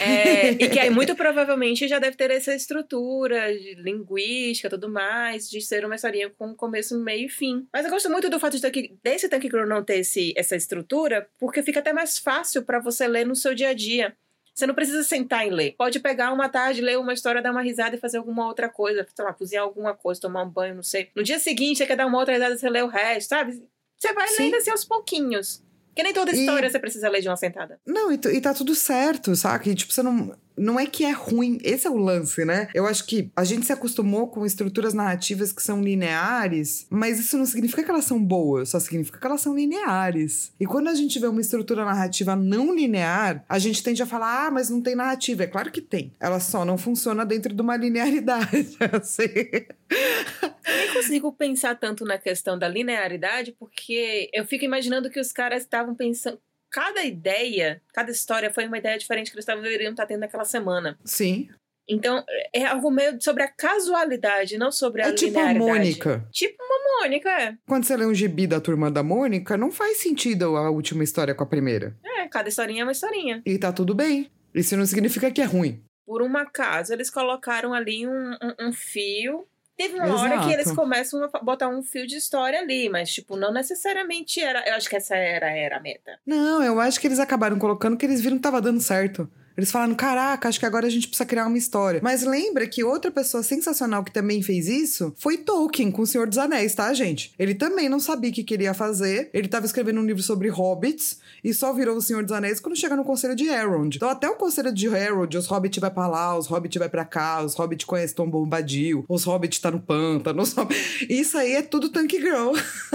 S2: É, e que aí muito provavelmente já deve ter essa estrutura de linguística e tudo mais, de ser uma historinha com começo, meio e fim. Mas eu gosto muito do fato de Tank, desse Tank Girl não ter esse, essa estrutura, porque fica até mais fácil para você ler no seu dia a dia. Você não precisa sentar e ler. Pode pegar uma tarde, ler uma história, dar uma risada e fazer alguma outra coisa. Sei lá, cozinhar alguma coisa, tomar um banho, não sei. No dia seguinte, você quer dar uma outra risada, você lê o resto, sabe? Você vai
S1: Sim.
S2: lendo assim aos pouquinhos. Porque nem toda
S1: E-
S2: história você precisa ler de uma sentada.
S1: Não, e, e tá tudo certo, saca? E tipo, você não. Não é que é ruim, esse é o lance, né? Eu acho que a gente se acostumou com estruturas narrativas que são lineares, mas isso não significa que elas são boas, só significa que elas são lineares. E quando a gente vê uma estrutura narrativa não linear, a gente tende a falar, ah, mas não tem narrativa. É claro que tem. Ela só não funciona dentro de uma linearidade, assim.
S2: Eu nem consigo pensar tanto na questão da linearidade, porque eu fico imaginando que os caras estavam pensando. Cada ideia, cada história foi uma ideia diferente que eles estavam deveriam estar tendo naquela semana.
S1: Sim.
S2: Então, é algo meio sobre a casualidade, não sobre a
S1: É tipo a
S2: linearidade.
S1: Mônica.
S2: Tipo uma Mônica, é.
S1: Quando você lê um gibi da turma da Mônica, não faz sentido a última história com a primeira.
S2: É, cada historinha é uma historinha.
S1: E tá tudo bem. Isso não significa que é ruim.
S2: Por um acaso, eles colocaram ali um, um, um fio. Teve uma hora que
S1: Exato.
S2: eles começam a botar um fio de história ali, mas, tipo, não necessariamente era. Eu acho que essa era, era a meta.
S1: Não, eu acho que eles acabaram colocando que eles viram que tava dando certo. Eles falaram, caraca, acho que agora a gente precisa criar uma história. Mas lembra que outra pessoa sensacional que também fez isso foi Tolkien com O Senhor dos Anéis, tá, gente? Ele também não sabia o que queria fazer. Ele tava escrevendo um livro sobre hobbits e só virou O Senhor dos Anéis quando chega no Conselho de Elrond. Então até o Conselho de Elrond, os hobbits vai pra lá, os hobbits vai pra cá, os hobbits conhecem Tom Bombadil, os hobbits tá no pântano. os Isso aí é tudo Tank Girl.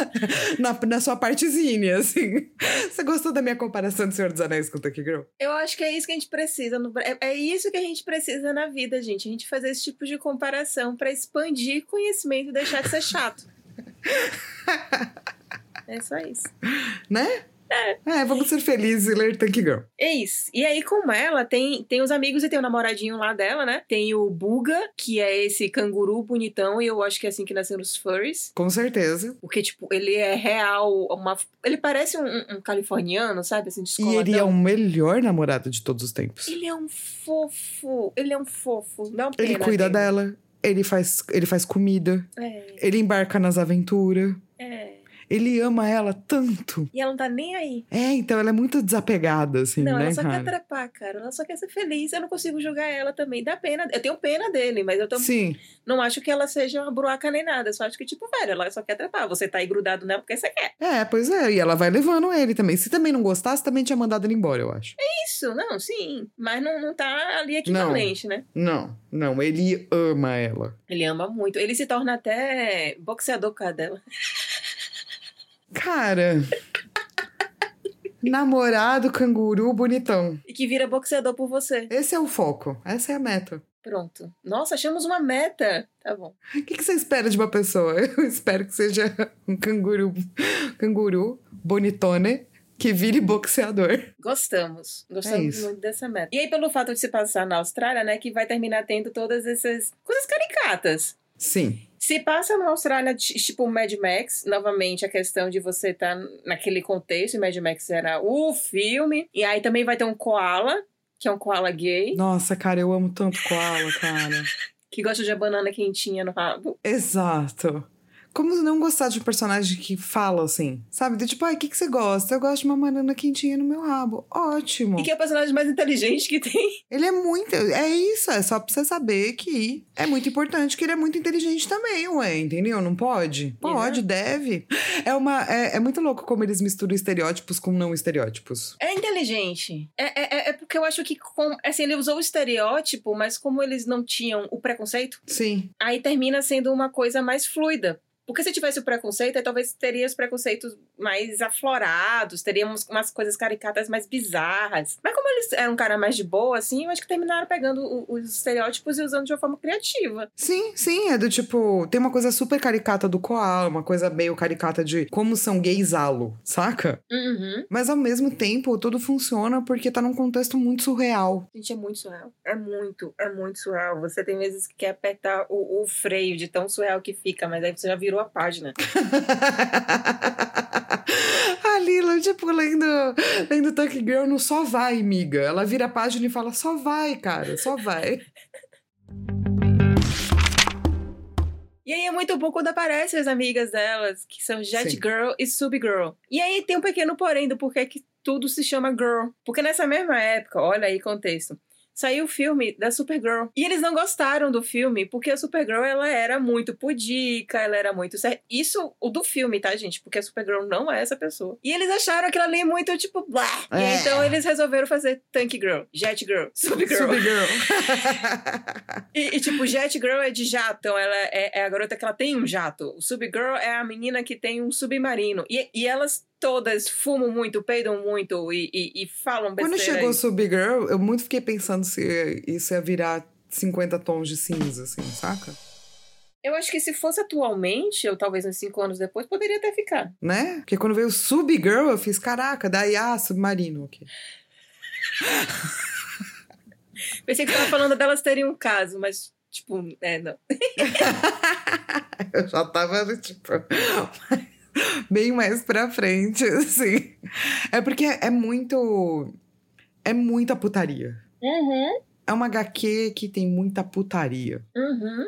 S1: na, na sua partezinha, assim. Você gostou da minha comparação do Senhor dos Anéis com Tank Girl?
S2: Eu acho que é isso que a gente precisa. No, é, é isso que a gente precisa na vida, gente. A gente fazer esse tipo de comparação pra expandir conhecimento e deixar de ser chato. é só isso.
S1: Né? É. vamos ser felizes e ler Tank Girl.
S2: É isso. E aí, com ela, tem, tem os amigos e tem o namoradinho lá dela, né? Tem o Buga, que é esse canguru bonitão, e eu acho que é assim que nasceram os furries.
S1: Com certeza.
S2: Porque, tipo, ele é real, uma... ele parece um, um- californiano, sabe? Assim,
S1: E ele é o melhor namorado de todos os tempos.
S2: Ele é um fofo. Ele é um fofo. Uma
S1: Ele cuida
S2: dele.
S1: dela, ele faz, ele faz comida,
S2: É,
S1: ele embarca nas aventuras.
S2: é.
S1: Ele ama ela tanto.
S2: E ela não tá nem aí.
S1: É, então ela é muito desapegada, assim,
S2: não,
S1: né,
S2: ela só
S1: cara?
S2: quer trepar, cara. Ela só quer ser feliz. Eu não consigo julgar ela também. Dá pena. Eu tenho pena dele, mas eu também
S1: Sim,
S2: não acho que ela seja uma bruaca nem nada. Eu só acho que, tipo, velho, ela só quer trepar. Você tá aí grudado nela porque você quer.
S1: é, pois é. E ela vai levando ele também. Se também não gostasse, também tinha mandado ele embora, eu acho.
S2: Isso, não, sim. Mas não, não tá ali equivalente, né?
S1: Não, não, ele ama ela.
S2: Ele ama muito. Ele se torna até boxeador por causa dela.
S1: Cara. namorado canguru bonitão.
S2: E que vira boxeador por você.
S1: Esse é o foco. Essa é a meta.
S2: Pronto. Nossa, achamos uma meta. Tá bom.
S1: O que, que você espera de uma pessoa? Eu espero que seja um canguru, canguru bonitone que vire boxeador.
S2: Gostamos.
S1: É
S2: Gostamos
S1: isso.
S2: muito dessa meta. E aí, pelo fato de se passar na Austrália, né, que vai terminar tendo todas essas coisas caricatas.
S1: Sim.
S2: Se passa na Austrália, ti- tipo Mad Max, novamente a questão de você estar naquele contexto, e Mad Max era o filme. E aí também vai ter um koala, que é um koala gay.
S1: Nossa, cara, eu amo tanto koala, cara.
S2: que gosta de banana quentinha no rabo.
S1: Exato. Como não gostar de um personagem que fala assim, sabe? Do tipo, ai, o que, que você gosta? Eu gosto de uma banana quentinha no meu rabo. Ótimo.
S2: E que é o personagem mais inteligente que tem.
S1: Ele é muito. É isso, é só pra você saber que é muito importante que ele é muito inteligente também, ué, entendeu? Não pode? Pode, é. deve. É, uma, é, é, muito louco como eles misturam estereótipos com não estereótipos.
S2: É inteligente. É, é, é porque eu acho que, com, assim, ele usou o estereótipo, mas como eles não tinham o preconceito,
S1: Sim.
S2: aí termina sendo uma coisa mais fluida. Porque se tivesse o preconceito, aí talvez teria os preconceitos mais aflorados, teríamos umas coisas caricatas mais bizarras. Mas como eles eram um cara mais de boa, assim, eu acho que terminaram pegando os estereótipos e usando de uma forma criativa.
S1: Sim, sim, é do tipo, tem uma coisa super caricata do koala, uma coisa meio caricata de como são gays alo, saca?
S2: Uhum.
S1: Mas ao mesmo tempo, tudo funciona porque tá num contexto muito surreal.
S2: Gente, é muito surreal. É muito, é muito surreal. Você tem vezes que quer apertar o, o freio de tão surreal que fica, mas aí você já virou a página.
S1: a Lila, tipo, lendo, lendo Tuck Girl no Só Vai, miga. Ela vira a página e fala, só vai, cara, só vai.
S2: E aí é muito bom quando aparecem as amigas delas, que são Jet Sim. Girl e Sub Girl. E aí tem um pequeno porém do porquê que tudo se chama Girl. Porque nessa mesma época, olha aí contexto, saiu o filme da Supergirl. E eles não gostaram do filme porque a Supergirl ela era muito pudica, ela era muito. Isso, o do filme, tá, gente? Porque a Supergirl não é essa pessoa. E eles acharam aquilo ali muito tipo blá. É. E então eles resolveram fazer Tank Girl, Jet Girl, Supergirl.
S1: Supergirl.
S2: e, e, tipo, Jet Girl é de jato, ela é, é, a garota que ela tem um jato. O Supergirl é a menina que tem um submarino. E, e elas todas fumam muito, peidam muito e, e, e falam besteira.
S1: Quando chegou o Subgirl, eu muito fiquei pensando se isso ia virar 50 tons de cinza, assim, saca?
S2: Eu acho que se fosse atualmente, ou talvez uns 5 anos depois, poderia até ficar.
S1: Né? Porque quando veio o Subgirl, eu fiz, caraca, daí, ah, submarino, ok.
S2: Pensei que tava falando delas terem um caso, mas, tipo, é, não.
S1: eu já tava, tipo bem mais pra frente, assim. É porque é muito. É muita putaria.
S2: Uhum.
S1: É uma HQ que tem muita putaria.
S2: Uhum.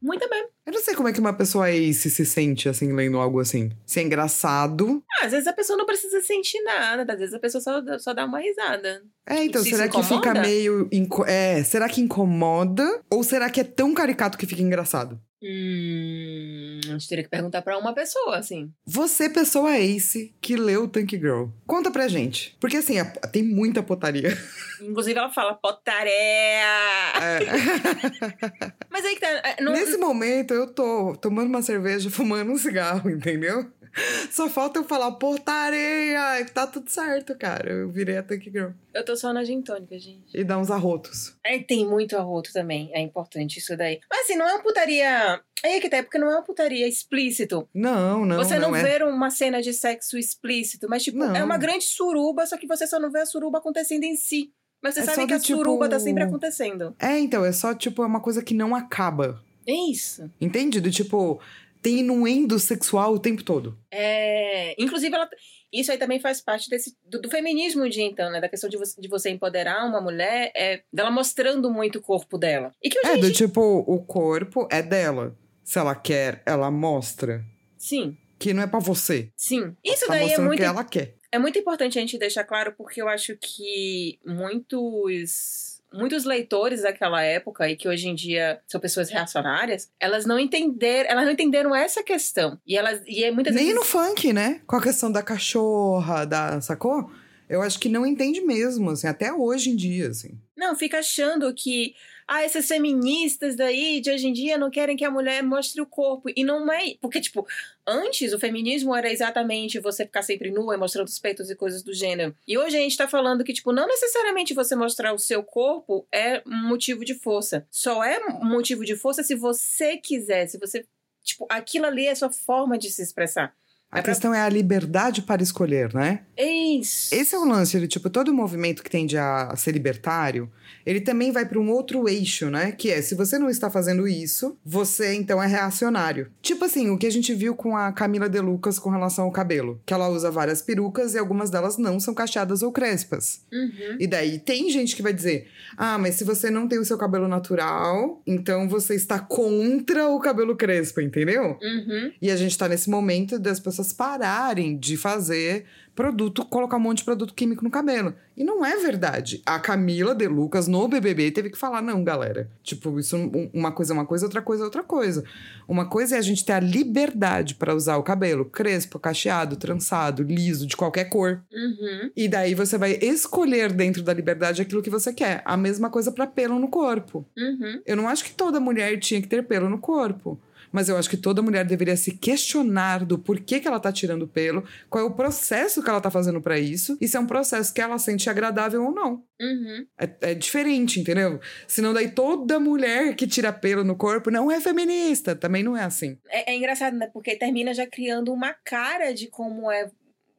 S2: Muito bem.
S1: Eu não sei como é que uma pessoa ace se sente, assim, lendo algo assim. Se é engraçado.
S2: Ah, às vezes a pessoa não precisa sentir nada, às vezes a pessoa só, só dá uma risada.
S1: É, então, se será se que fica meio. É, será que incomoda? Ou será que é tão caricato que fica engraçado?
S2: Hum, a gente teria que perguntar para uma pessoa, assim.
S1: Você, pessoa ace, que leu Tank Girl, conta pra gente. Porque, assim, tem muita potaria.
S2: Inclusive, ela fala potaria! É. Mas aí que tá... É,
S1: não... Nesse momento, eu tô tomando uma cerveja, fumando um cigarro, entendeu? Só falta eu falar portaria, tá tudo certo, cara. Eu virei a Tank Girl.
S2: Eu tô só na gin tônica, gente.
S1: E dá uns arrotos.
S2: É, tem muito arroto também. É importante isso daí. Mas assim, não é uma putaria. Aí é que tá, é porque não é uma putaria explícito.
S1: Não, não.
S2: Você não,
S1: não
S2: é. vê uma cena de sexo explícito, mas tipo, não. é uma grande suruba, só que você só não vê a suruba acontecendo em si. Mas você é sabe que a tipo... suruba tá sempre acontecendo.
S1: É, então, é só, tipo, é uma coisa que não acaba.
S2: É isso.
S1: Entende? Do tipo, tem inuendo sexual o tempo todo.
S2: É. Inclusive, ela, isso aí também faz parte desse, do, do feminismo de então, né? Da questão de você, de você empoderar uma mulher, é, dela mostrando muito o corpo dela. E que
S1: é, do tipo, o corpo é dela. Se ela quer, ela mostra.
S2: Sim.
S1: Que não é para você.
S2: Sim. Isso
S1: tá
S2: daí é muito.
S1: que ela quer.
S2: É muito importante a gente deixar claro, porque eu acho que muitos muitos leitores daquela época e que hoje em dia são pessoas reacionárias, elas não entenderam, elas não entenderam essa questão. E elas e é muitas
S1: Nem
S2: vezes...
S1: no funk, né? Com a questão da cachorra, da, sacou? Eu acho que não entende mesmo, assim, até hoje em dia, assim.
S2: Não, fica achando que ah, essas feministas daí de hoje em dia não querem que a mulher mostre o corpo. E não é. Porque, tipo, antes o feminismo era exatamente você ficar sempre nua e mostrando os peitos e coisas do gênero. E hoje a gente tá falando que, tipo, não necessariamente você mostrar o seu corpo é motivo de força. Só é motivo de força se você quiser, se você. Tipo, aquilo ali é a sua forma de se expressar.
S1: A
S2: É pra-
S1: questão é a liberdade para escolher, né?
S2: Isso.
S1: Esse é o lance, ele, tipo, todo movimento que tende a ser libertário, ele também vai para um outro eixo, né? Que é, se você não está fazendo isso, você então é reacionário. Tipo assim, o que a gente viu com a Camila De Lucas com relação ao cabelo, que ela usa várias perucas e algumas delas não são cacheadas ou crespas.
S2: Uhum.
S1: E daí tem gente que vai dizer: "Ah, mas se você não tem o seu cabelo natural, então você está contra o cabelo crespo", entendeu?
S2: Uhum.
S1: E a gente tá nesse momento das pessoas pararem de fazer produto, colocar um monte de produto químico no cabelo. E não é verdade. A Camila De Lucas no BBB teve que falar não, galera. Tipo, isso um- uma coisa é uma coisa, outra coisa é outra coisa. Uma coisa é a gente ter a liberdade para usar o cabelo crespo, cacheado, trançado, liso, de qualquer cor.
S2: Uhum.
S1: E daí você vai escolher dentro da liberdade aquilo que você quer. A mesma coisa para pelo no corpo.
S2: Uhum.
S1: Eu não acho que toda mulher tinha que ter pelo no corpo. Mas eu acho que toda mulher deveria se questionar do porquê que ela tá tirando pelo, qual é o processo que ela tá fazendo pra isso, e se é um processo que ela sente agradável ou não.
S2: Uhum.
S1: É, é diferente, entendeu? Senão daí toda mulher que tira pelo no corpo não é feminista. Também não é assim.
S2: É, é engraçado, né? Porque termina já criando uma cara de como é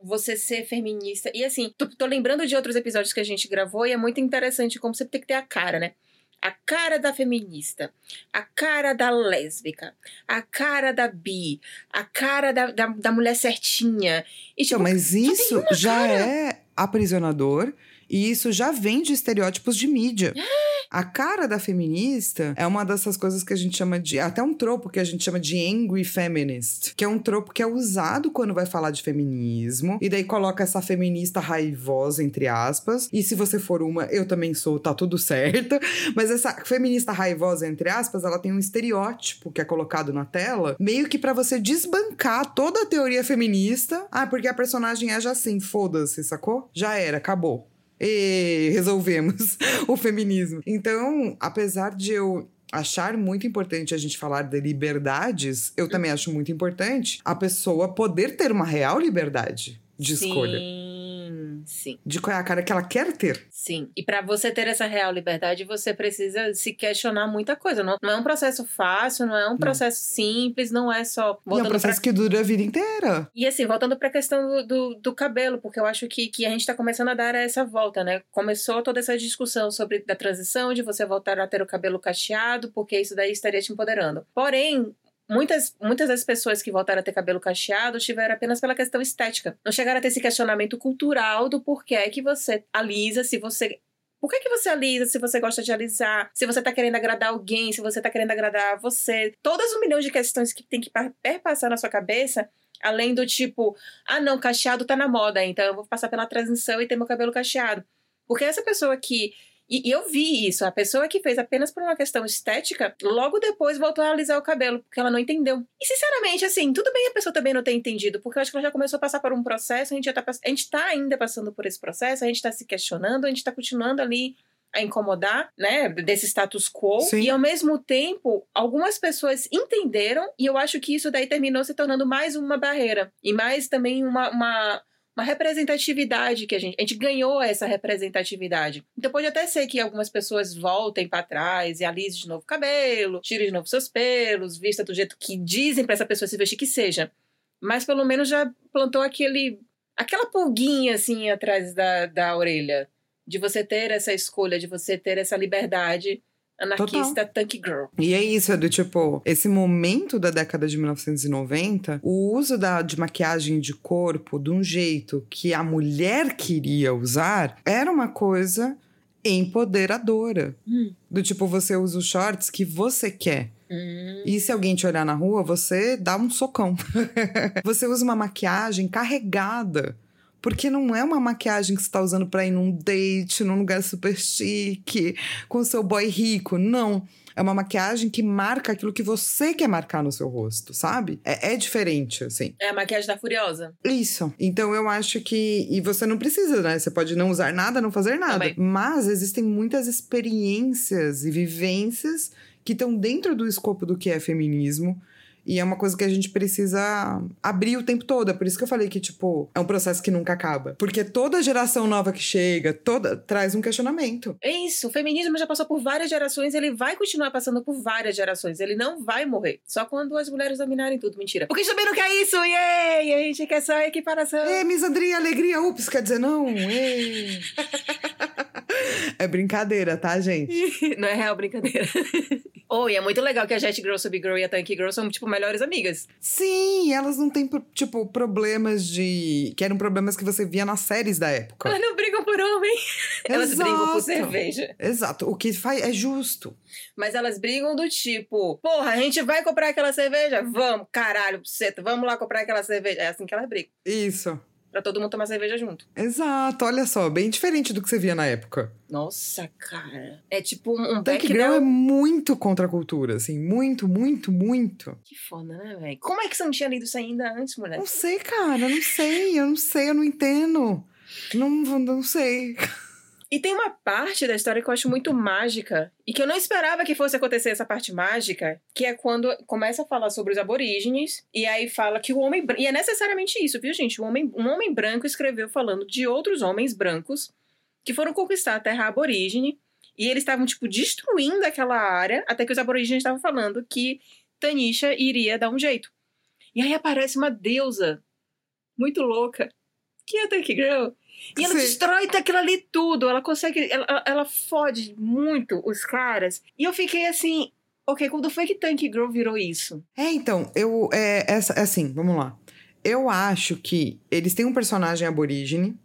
S2: você ser feminista. E assim, tô, tô lembrando de outros episódios que a gente gravou e é muito interessante como você tem que ter a cara, né? A cara da feminista, a cara da lésbica, a cara da bi, a cara da, da, da mulher certinha. E, tipo,
S1: Então, mas isso já é aprisionador e isso já vem de estereótipos de mídia. A cara da feminista é uma dessas coisas que a gente chama de. Até um tropo que a gente chama de angry feminist, que é um tropo que é usado quando vai falar de feminismo, e daí coloca essa feminista raivosa, entre aspas. E se você for uma, eu também sou, tá tudo certo. Mas essa feminista raivosa, entre aspas, ela tem um estereótipo que é colocado na tela, meio que pra você desbancar toda a teoria feminista. Ah, porque a personagem é já assim, foda-se, sacou? Já era, acabou. E resolvemos o feminismo. Então, apesar de eu achar muito importante a gente falar de liberdades, eu também acho muito importante a pessoa poder ter uma real liberdade de escolha.
S2: Sim, sim.
S1: De qual é a cara que ela quer ter.
S2: Sim. E para você ter essa real liberdade, você precisa se questionar muita coisa. Não, não é um processo fácil, não é um processo simples, não é só.
S1: E é um
S2: voltando pra-
S1: processo que dura a vida inteira.
S2: E assim, voltando pra questão do, do, do cabelo, porque eu acho que, que a gente tá começando a dar essa volta, né? Começou toda essa discussão sobre da transição, de você voltar a ter o cabelo cacheado, porque isso daí estaria te empoderando. Porém, muitas, muitas das pessoas que voltaram a ter cabelo cacheado tiveram apenas pela questão estética. Não chegaram a ter esse questionamento cultural do porquê que você alisa, se você por que, que você alisa se você gosta de alisar? Se você tá querendo agradar alguém, se você tá querendo agradar você. Todas um milhão de questões que tem que pa- perpassar na sua cabeça, além do tipo, ah não, cacheado tá na moda, então eu vou passar pela transição e ter meu cabelo cacheado. Porque essa pessoa que. E, e eu vi isso, a pessoa que fez apenas por uma questão estética, logo depois voltou a alisar o cabelo, porque ela não entendeu. E sinceramente, assim, tudo bem a pessoa também não ter entendido, porque eu acho que ela já começou a passar por um processo, a gente já tá, a gente tá ainda passando por esse processo, a gente tá se questionando, a gente tá continuando ali a incomodar, né, desse status quo.
S1: Sim.
S2: E ao mesmo tempo, algumas pessoas entenderam, e eu acho que isso daí terminou se tornando mais uma barreira. E mais também uma, uma, uma representatividade que a gente. A gente ganhou essa representatividade. Então pode até ser que algumas pessoas voltem pra trás e alise de novo o cabelo, tire de novo seus pelos, vista do jeito que dizem pra essa pessoa se vestir que seja. Mas pelo menos já plantou aquele. aquela pulguinha assim atrás da, da orelha de você ter essa escolha, de você ter essa liberdade anarquista tank girl.
S1: E é isso, é do tipo, esse momento da década de 1990, o uso da, de maquiagem de corpo de um jeito que a mulher queria usar era uma coisa empoderadora.
S2: Hum.
S1: Do tipo, você usa os shorts que você quer.
S2: Hum.
S1: E se alguém te olhar na rua, você dá um socão. você usa uma maquiagem carregada. Porque não é uma maquiagem que você tá usando pra ir num date, num lugar super chique, com o seu boy rico. Não. É uma maquiagem que marca aquilo que você quer marcar no seu rosto, sabe? É, é diferente, assim.
S2: É a maquiagem da Furiosa.
S1: Isso. Então eu acho que. E você não precisa, né? Você pode não usar nada, não fazer nada.
S2: Também.
S1: Mas existem muitas experiências e vivências que estão dentro do escopo do que é feminismo E é uma coisa que a gente precisa abrir o tempo todo. É por isso que eu falei que, tipo, é um processo que nunca acaba. Porque toda geração nova que chega, toda traz um questionamento.
S2: É isso. O feminismo já passou por várias gerações, ele vai continuar passando por várias gerações. Ele não vai morrer. Só quando as mulheres dominarem tudo. Mentira. Porque a gente também não quer isso. Yay! A gente quer só equiparação.
S1: É, misandria, alegria, ups, quer dizer não. Ei. é brincadeira, tá, gente?
S2: não é real brincadeira. Oh, e é muito legal que a Jet Girl, Sub Girl e a Tank Girl são, tipo, melhores amigas.
S1: Sim, elas não têm, tipo, problemas de. que eram problemas que você via nas séries da época.
S2: Elas não brigam por homem. Elas
S1: Exato.
S2: brigam por cerveja.
S1: Exato. O que faz é justo.
S2: Mas elas brigam do tipo, porra, a gente vai comprar aquela cerveja? Vamos, caralho, buceta, vamos lá comprar aquela cerveja. É assim que elas brigam.
S1: Isso.
S2: Pra todo mundo tomar cerveja junto.
S1: Exato, olha só, bem diferente do que você via na época.
S2: Nossa, cara. É tipo um
S1: Tank
S2: background...
S1: Girl é muito contra a cultura, assim, muito, muito, muito.
S2: Que foda, né, velho? Como é que você não tinha lido isso ainda antes, mulher?
S1: Não sei, cara, não sei, eu não sei, eu não entendo. Não, não sei.
S2: E tem uma parte da história que eu acho muito mágica e que eu não esperava que fosse acontecer essa parte mágica, que é quando começa a falar sobre os aborígenes e aí fala que o homem e é necessariamente isso, viu, gente? Um homem, um homem branco escreveu falando de outros homens brancos que foram conquistar a terra aborígene e eles estavam tipo destruindo aquela área até que os aborígenes estavam falando que Tanisha iria dar um jeito. E aí aparece uma deusa muito louca, que é a Tank Girl. E ela
S1: Sim.
S2: destrói aquilo ali tudo. Ela consegue. Ela, ela fode muito os caras. E eu fiquei assim. Ok, quando foi que Tank Girl virou isso?
S1: É, então, eu. É, essa, é assim, vamos lá. Eu acho que eles têm um personagem aborígene.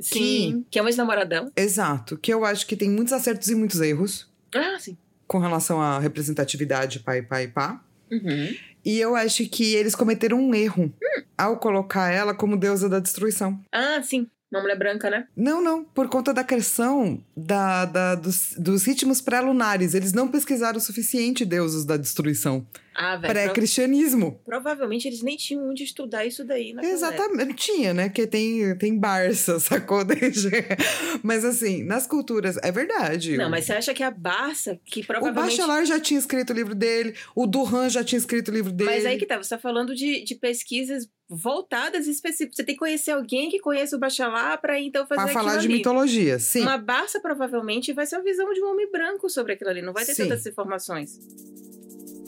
S2: Sim. Que é um ex-namoradão.
S1: Exato. Que eu acho que tem muitos acertos e muitos erros
S2: Ah, sim.
S1: com relação à representatividade pai, pai, pá.
S2: Uhum.
S1: E eu acho que eles cometeram um erro ao colocar ela como deusa da destruição.
S2: Ah, sim. Uma mulher branca, né?
S1: Não, não. Por conta da questão da, da- dos, dos ritmos pré-lunares. Eles não pesquisaram o suficiente deuses da destruição.
S2: Ah,
S1: Pré-cristianismo.
S2: Provavelmente eles nem tinham onde estudar isso daí na
S1: Exatamente. Tinha, né? Que tem, tem Barça, sacou? Mas assim, nas culturas, é verdade.
S2: Não, mas você acha que a Barça, que
S1: O
S2: provavelmente.
S1: Bachelard já tinha escrito o livro dele, o Duran já tinha escrito o livro dele.
S2: Mas aí que tá, você tá falando de, de pesquisas voltadas específicas. Você tem que conhecer alguém que conheça o Bachelar pra então fazer
S1: Pra
S2: aquilo
S1: falar de
S2: ali.
S1: mitologia, sim.
S2: Uma Barça provavelmente vai ser a visão de um homem branco sobre aquilo ali. Não vai ter
S1: Sim.
S2: tantas informações.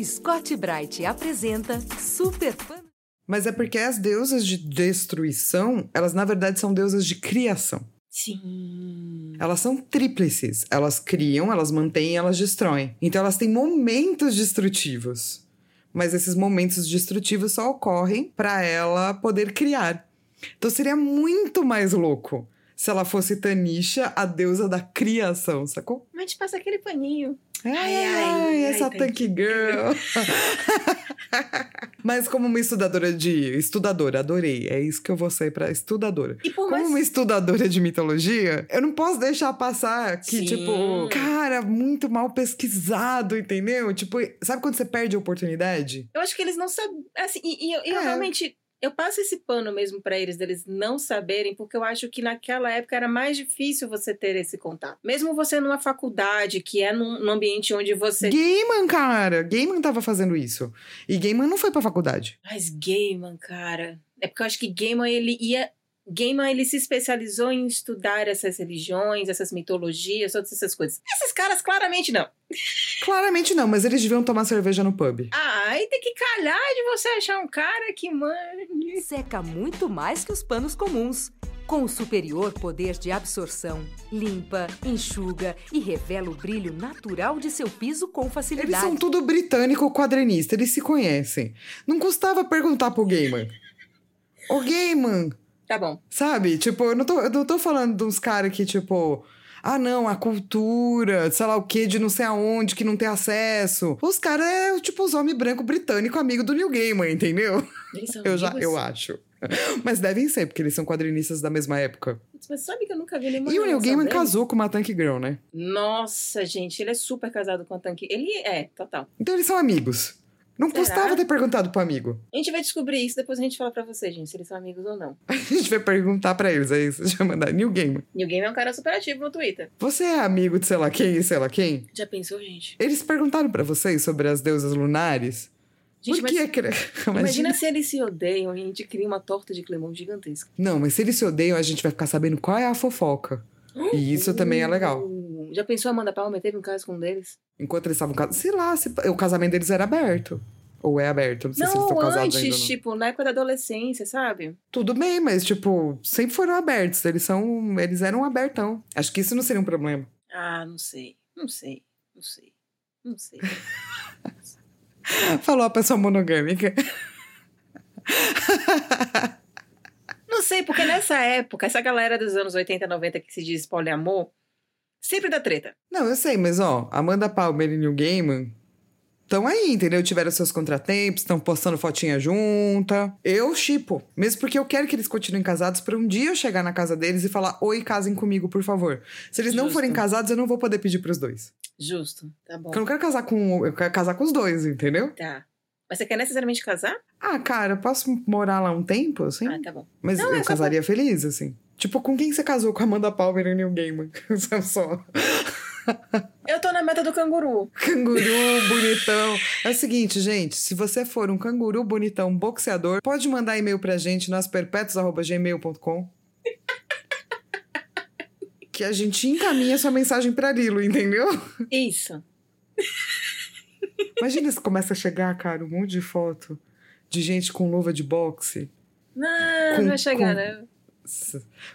S3: Scott Bright apresenta Super Fan.
S1: Mas é porque as deusas de destruição, elas na verdade são deusas de criação.
S2: Sim.
S1: Elas são tríplices. Elas criam, elas mantêm, elas destroem. Então elas têm momentos destrutivos. Mas esses momentos destrutivos só ocorrem para ela poder criar. Então seria muito mais louco se ela fosse Tanisha, a deusa da criação, sacou?
S2: Mas te passa aquele paninho.
S1: Ai,
S2: Ai,
S1: ai, essa
S2: ai,
S1: tank girl. Mas como uma estudadora de. Estudadora, adorei. É isso que eu vou ser pra estudadora.
S2: E por
S1: Como
S2: mais.
S1: uma estudadora de mitologia, eu não posso deixar passar que,
S2: Sim.
S1: tipo, cara, muito mal pesquisado, entendeu? Tipo, sabe quando você perde a oportunidade?
S2: Eu acho que eles não sabem. Assim, e, e eu, eu
S1: É.
S2: realmente. Eu passo esse pano mesmo pra eles, deles não saberem, porque eu acho que naquela época era mais difícil você ter esse contato. Mesmo você numa faculdade, que é num, num ambiente onde você.
S1: Gaiman, cara. Gaiman tava fazendo isso. E Gaiman não foi pra faculdade.
S2: Mas Gaiman, cara. É porque eu acho que Gaiman, ele ia. Gaiman, ele se especializou em estudar essas religiões, essas mitologias, todas essas coisas. Esses caras, claramente não.
S1: Claramente não, mas eles deviam tomar cerveja no pub.
S2: Ah, aí tem que calhar de você achar um cara que mande.
S3: Seca muito mais que os panos comuns. Com o superior poder de absorção, limpa, enxuga e revela o brilho natural de seu piso com
S1: Eles
S3: facilidade.
S1: são tudo britânico quadrinista, eles se conhecem. Não custava perguntar pro Gaiman. Ô Gaiman,
S2: Tá bom.
S1: sabe? Tipo, eu não tô, eu não tô falando de uns caras que, tipo... Ah, não, a cultura, sei lá o que, de não sei aonde, que não tem acesso. Os caras é, tipo, os homens brancos britânicos, amigo do Neil Gaiman, entendeu?
S2: Eles são
S1: Eu já,
S2: amigos?
S1: eu acho. Mas devem ser, porque eles são quadrinistas da mesma época.
S2: Mas sabe que eu nunca vi nenhuma
S1: E o Neil Gaiman casou com uma Tank Girl, né?
S2: Nossa, gente, ele é super casado com a Tanque. Ele é, total.
S1: Então eles são amigos. Não
S2: Será?
S1: custava ter perguntado pro amigo.
S2: A gente vai descobrir isso, depois a gente fala pra vocês, gente, se eles são amigos ou não.
S1: A gente vai perguntar pra eles, é isso. Já mandar New Game.
S2: Neil Gaiman é um cara super ativo no Twitter.
S1: Você é amigo de sei lá quem e sei lá quem?
S2: Já pensou, gente?
S1: Eles perguntaram pra vocês sobre as deusas lunares?
S2: Gente,
S1: Por que?
S2: mas
S1: cre-
S2: imagina se eles se odeiam e a gente cria uma torta de climão gigantesca.
S1: Não, mas se eles se odeiam, a gente vai ficar sabendo qual é a fofoca. E isso também é legal.
S2: Já pensou a Amanda Palmer teve um caso com um deles?
S1: Enquanto eles estavam casados. Sei lá, se- o casamento deles era aberto. Ou é aberto. Não sei se eles estão
S2: Não,
S1: casados ainda.
S2: antes,
S1: Não.
S2: tipo, na época da adolescência, sabe?
S1: Tudo bem, mas, tipo, sempre foram abertos. Eles são. Eles eram abertão. Acho que isso não seria um problema.
S2: Ah, não sei, não sei, não sei, não sei.
S1: Falou a pessoa monogâmica.
S2: Não sei, porque nessa época, essa galera dos anos 80, 90 que se diz poliamor, sempre dá treta.
S1: Não, eu sei, mas ó, Amanda Palmer e Neil Gaiman estão aí, entendeu? Tiveram seus contratempos, estão postando fotinha junta. Eu chipo. Mesmo porque eu quero que eles continuem casados pra um dia eu chegar na casa deles e falar: Oi, casem comigo, por favor. Se eles não
S2: Justo.
S1: forem casados, eu não vou poder pedir pros dois.
S2: Justo, tá bom.
S1: Porque eu não quero casar com. Eu quero casar com os dois, entendeu?
S2: Tá. Mas você quer necessariamente casar?
S1: Ah, cara, eu posso morar lá um tempo, assim?
S2: Ah, tá bom.
S1: Mas
S2: Não,
S1: eu
S2: é só
S1: casaria feliz, assim. Tipo, com quem você casou? Com a Amanda Palmer e Neil Gaiman? Só.
S2: Eu tô na meta do canguru.
S1: Canguru bonitão. É o seguinte, gente, se você for um canguru bonitão boxeador, pode mandar e-mail pra gente nas perpétuos@gmail.com. Que a gente encaminha sua mensagem pra Lilo, entendeu?
S2: Isso.
S1: Imagina se começa a chegar, cara, um monte de foto de gente com luva de boxe,
S2: Não,
S1: Com-
S2: não vai chegar,
S1: com-
S2: né?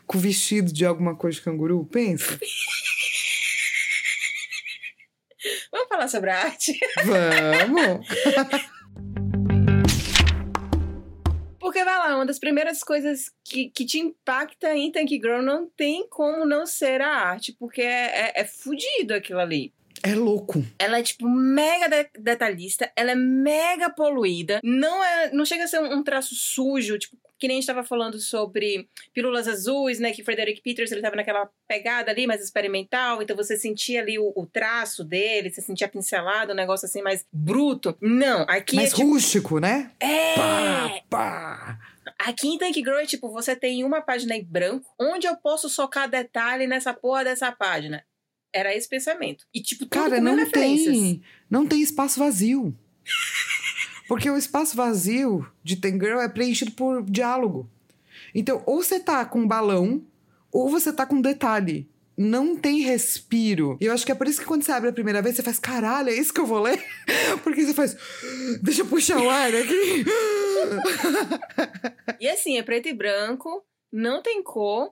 S1: Com vestido de alguma coisa de canguru, pensa.
S2: Vamos falar sobre a arte?
S1: Vamos!
S2: Porque vai lá, uma das primeiras coisas que, que te impacta em Tank Girl não tem como não ser a arte, porque é, é, é fudido aquilo ali.
S1: É louco.
S2: Ela é, tipo, mega de- detalhista, ela é mega poluída, não é não chega a ser um, um traço sujo, tipo, que nem a gente tava falando sobre pílulas azuis, né, que Frederick Peters, ele tava naquela pegada ali, mais experimental, então você sentia ali o, o traço dele, você sentia pincelado, um negócio assim mais bruto. Não, aqui
S1: Mais
S2: é tipo...
S1: rústico, né?
S2: É!
S1: Pá, pá.
S2: Aqui em Tank Girl, é tipo, você tem uma página em branco, onde eu posso socar detalhe nessa porra dessa página. Era esse pensamento. E, tipo, tudo
S1: Cara, não tem, não tem espaço vazio. Porque o espaço vazio de Ten Girl é preenchido por diálogo. Então, ou você tá com balão, ou você tá com detalhe. Não tem respiro. E eu acho que é por isso que quando você abre a primeira vez, você faz, caralho, é isso que eu vou ler? Porque você faz, deixa eu puxar o ar aqui.
S2: E assim, é preto e branco, não tem cor.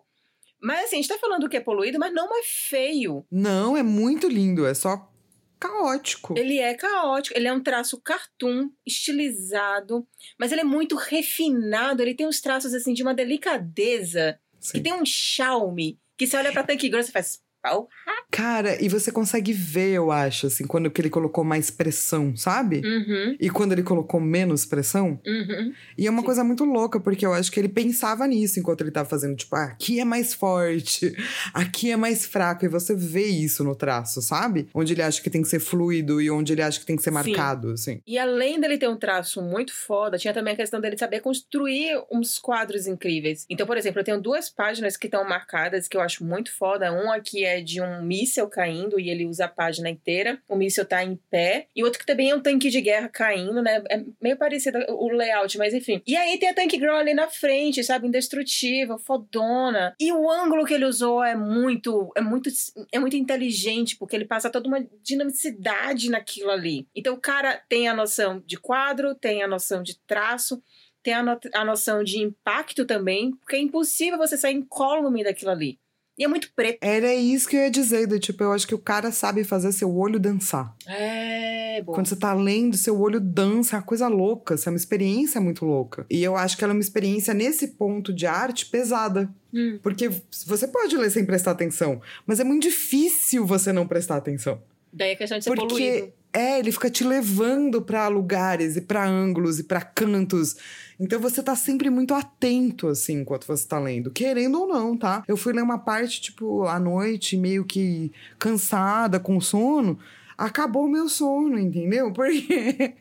S2: Mas assim, a gente tá falando que é poluído, mas não é feio.
S1: Não, é muito lindo, é só caótico.
S2: Ele é caótico, ele é um traço cartoon, estilizado, mas ele é muito refinado, ele tem uns traços assim de uma delicadeza,
S1: Sim.
S2: que tem um charme, que você olha pra Tank Girl e faz, pau.
S1: Cara, e você consegue ver, eu acho, assim, quando que ele colocou mais pressão, sabe?
S2: Uhum,
S1: E quando ele colocou menos pressão.
S2: uhum.
S1: E é uma
S2: Sim.
S1: coisa muito louca, porque eu acho que ele pensava nisso enquanto ele tava fazendo. Tipo, ah, aqui é mais forte, aqui é mais fraco. E você vê isso no traço, sabe? Onde ele acha que tem que ser fluido e onde ele acha que tem que ser
S2: Sim.
S1: marcado, assim.
S2: E além dele ter um traço muito foda, tinha também a questão dele saber construir uns quadros incríveis. Então, por exemplo, eu tenho duas páginas que estão marcadas que eu acho muito foda. Uma que é de um míssel caindo e ele usa a página inteira. O míssel tá em pé. E outro que também é um tanque de guerra caindo, né? É meio parecido o layout, mas enfim. E aí tem a Tank Girl ali na frente, sabe? Indestrutível, fodona. E o ângulo que ele usou é muito, é muito, é muito inteligente, porque ele passa toda uma dinamicidade naquilo ali. Então o cara tem a noção de quadro, tem a noção de traço, tem a, no- a noção de impacto também, porque é impossível você sair incólume daquilo ali. E é muito preto.
S1: Era isso que eu ia dizer, do tipo, eu acho que o cara sabe fazer seu olho dançar.
S2: É, bom.
S1: Quando você tá lendo, seu olho dança, é uma coisa louca, isso é uma experiência muito louca. E eu acho que ela é uma experiência, nesse ponto de arte, pesada.
S2: Hum.
S1: Porque você pode ler sem prestar atenção, mas é muito difícil você não prestar atenção.
S2: Daí a questão de ser poluído.
S1: Porque é, ele fica te levando pra lugares e pra ângulos e pra cantos. Então você tá sempre muito atento assim enquanto você tá lendo, querendo ou não, tá? Eu fui ler uma parte tipo à noite, meio que cansada, com sono, acabou o meu sono, entendeu? Porque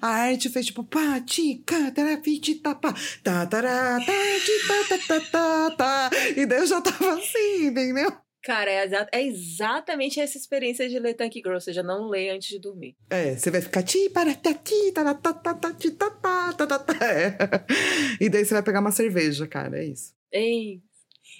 S1: a arte fez tipo pá, ti, cá, tará, fi, ti, tá, pá, tá, tará, tá, tá, tá, tá, tá, tá. E daí eu já tava assim, entendeu?
S2: Cara, é, exa- é exatamente essa experiência de ler Tank Girl, ou seja, não lê antes de dormir.
S1: É, você vai ficar ti para ta ti ta ta ta ta ti ta ta ta ta ta. É. E daí você vai pegar uma cerveja, cara, é isso.
S2: Ei.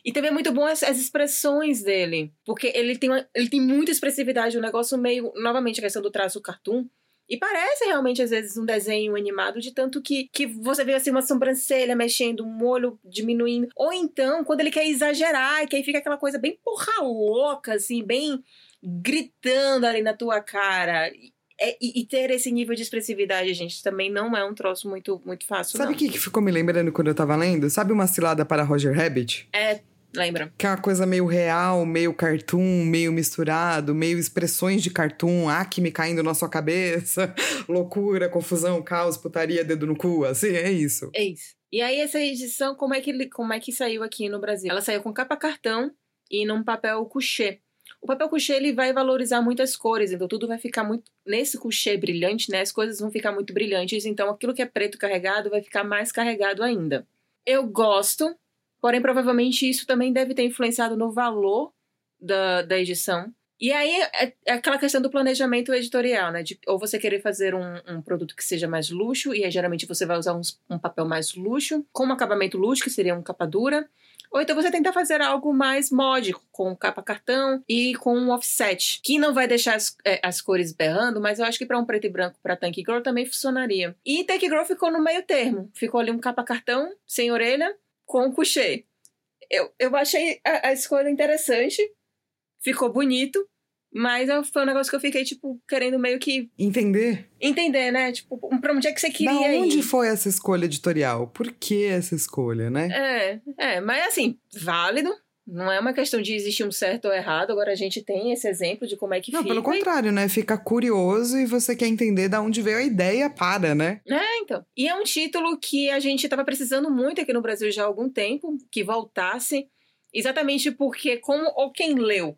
S2: E também é muito bom as, as expressões dele, porque ele tem, uma- ele tem muita expressividade, um negócio meio, novamente, a questão do traço cartoon. E parece realmente, às vezes, um desenho animado, de tanto que, que você vê assim uma sobrancelha mexendo, um olho diminuindo. Ou então, quando ele quer exagerar, que aí fica aquela coisa bem porra louca, assim, bem gritando ali na tua cara. E, é- e- e ter esse nível de expressividade, gente, também não é um troço muito, muito fácil,
S1: Sabe o que, que ficou me lembrando quando eu tava lendo? Sabe uma cilada para Roger Rabbit?
S2: É, lembra?
S1: Que é uma coisa meio real, meio cartoon, meio misturado, meio expressões de cartoon, acme caindo na sua cabeça, loucura, confusão, caos, putaria, dedo no cu, assim, é isso.
S2: É isso. E aí, essa edição, como é, que, como é que saiu aqui no Brasil? Ela saiu com capa cartão e num papel couché. O papel couché, ele vai valorizar muitas cores, então tudo vai ficar muito... Nesse couché brilhante, né, as coisas vão ficar muito brilhantes, então aquilo que é preto carregado vai ficar mais carregado ainda. Eu gosto, porém provavelmente isso também deve ter influenciado no valor da, da edição. E aí é, é aquela questão do planejamento editorial, né? De, ou você querer fazer um, um produto que seja mais luxo, e aí geralmente você vai usar uns- um papel mais luxo, com um acabamento luxo, que seria um capa dura. Ou então você tenta fazer algo mais módico, com capa cartão e com um offset, que não vai deixar as, é, as cores berrando, mas eu acho que para um preto e branco para Tank Girl também funcionaria. E Tank Girl ficou no meio termo. Ficou ali um capa cartão, sem orelha, com couché. Eu, eu achei a, a escolha interessante, ficou bonito, mas foi um negócio que eu fiquei, tipo, querendo meio que
S1: Entender?
S2: entender, né? Tipo, pra onde é que você
S1: Da
S2: queria
S1: onde
S2: ir?
S1: foi essa escolha editorial? Por que essa escolha, né?
S2: É, é, mas assim, válido. Não é uma questão de existir um certo ou errado. Agora a gente tem esse exemplo de como é que
S1: Não,
S2: fica.
S1: pelo contrário, né? Fica curioso e você quer entender da onde veio a ideia para, né?
S2: É, então. E é um título que a gente estava precisando muito aqui no Brasil já há algum tempo, que voltasse. Exatamente porque, como ou quem leu,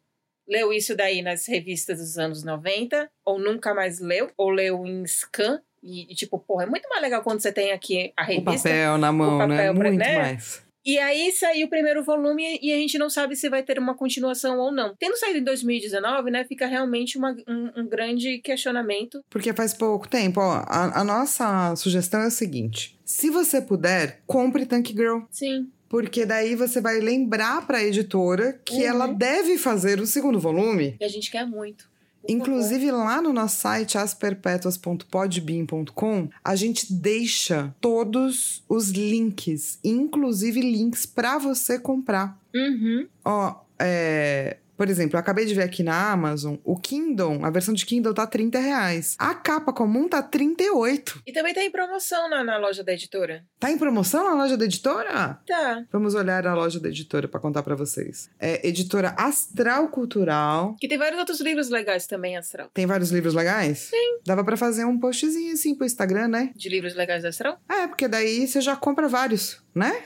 S2: leu isso daí nas revistas dos anos 90, ou nunca mais leu, ou leu em scan. E, tipo, porra, é muito mais legal quando você tem aqui a
S1: O
S2: revista.
S1: papel na mão, né?
S2: papel pra-
S1: Muito
S2: né?
S1: mais.
S2: E aí saiu o primeiro volume e a gente não sabe se vai ter uma continuação ou não. Tendo saído em 2019, né, fica realmente uma- um, um grande questionamento.
S1: Porque faz pouco tempo, ó. A, a nossa sugestão é o seguinte: se você puder, compre Tank Girl.
S2: Sim.
S1: Porque daí você vai lembrar pra editora que
S2: Uhum.
S1: ela deve fazer o segundo volume.
S2: E a gente quer muito.
S1: Inclusive, lá no nosso site, asperpetuas.podbean.com, a gente deixa todos os links, inclusive links pra você comprar.
S2: Uhum.
S1: Ó, é, Por exemplo, eu acabei de ver aqui na Amazon, o Kindle, a versão de Kindle tá 30 reais. A capa comum tá 38.
S2: E também tá em promoção na, na loja da editora.
S1: Tá em promoção na loja da editora?
S2: Tá.
S1: Vamos olhar a loja da editora pra contar pra vocês. É editora Astral Cultural.
S2: Que tem vários outros livros legais também, Astral.
S1: Tem vários livros legais? Sim. Dava pra fazer um postzinho assim pro Instagram, né?
S2: De livros legais da Astral?
S1: É, porque daí você já compra vários, né?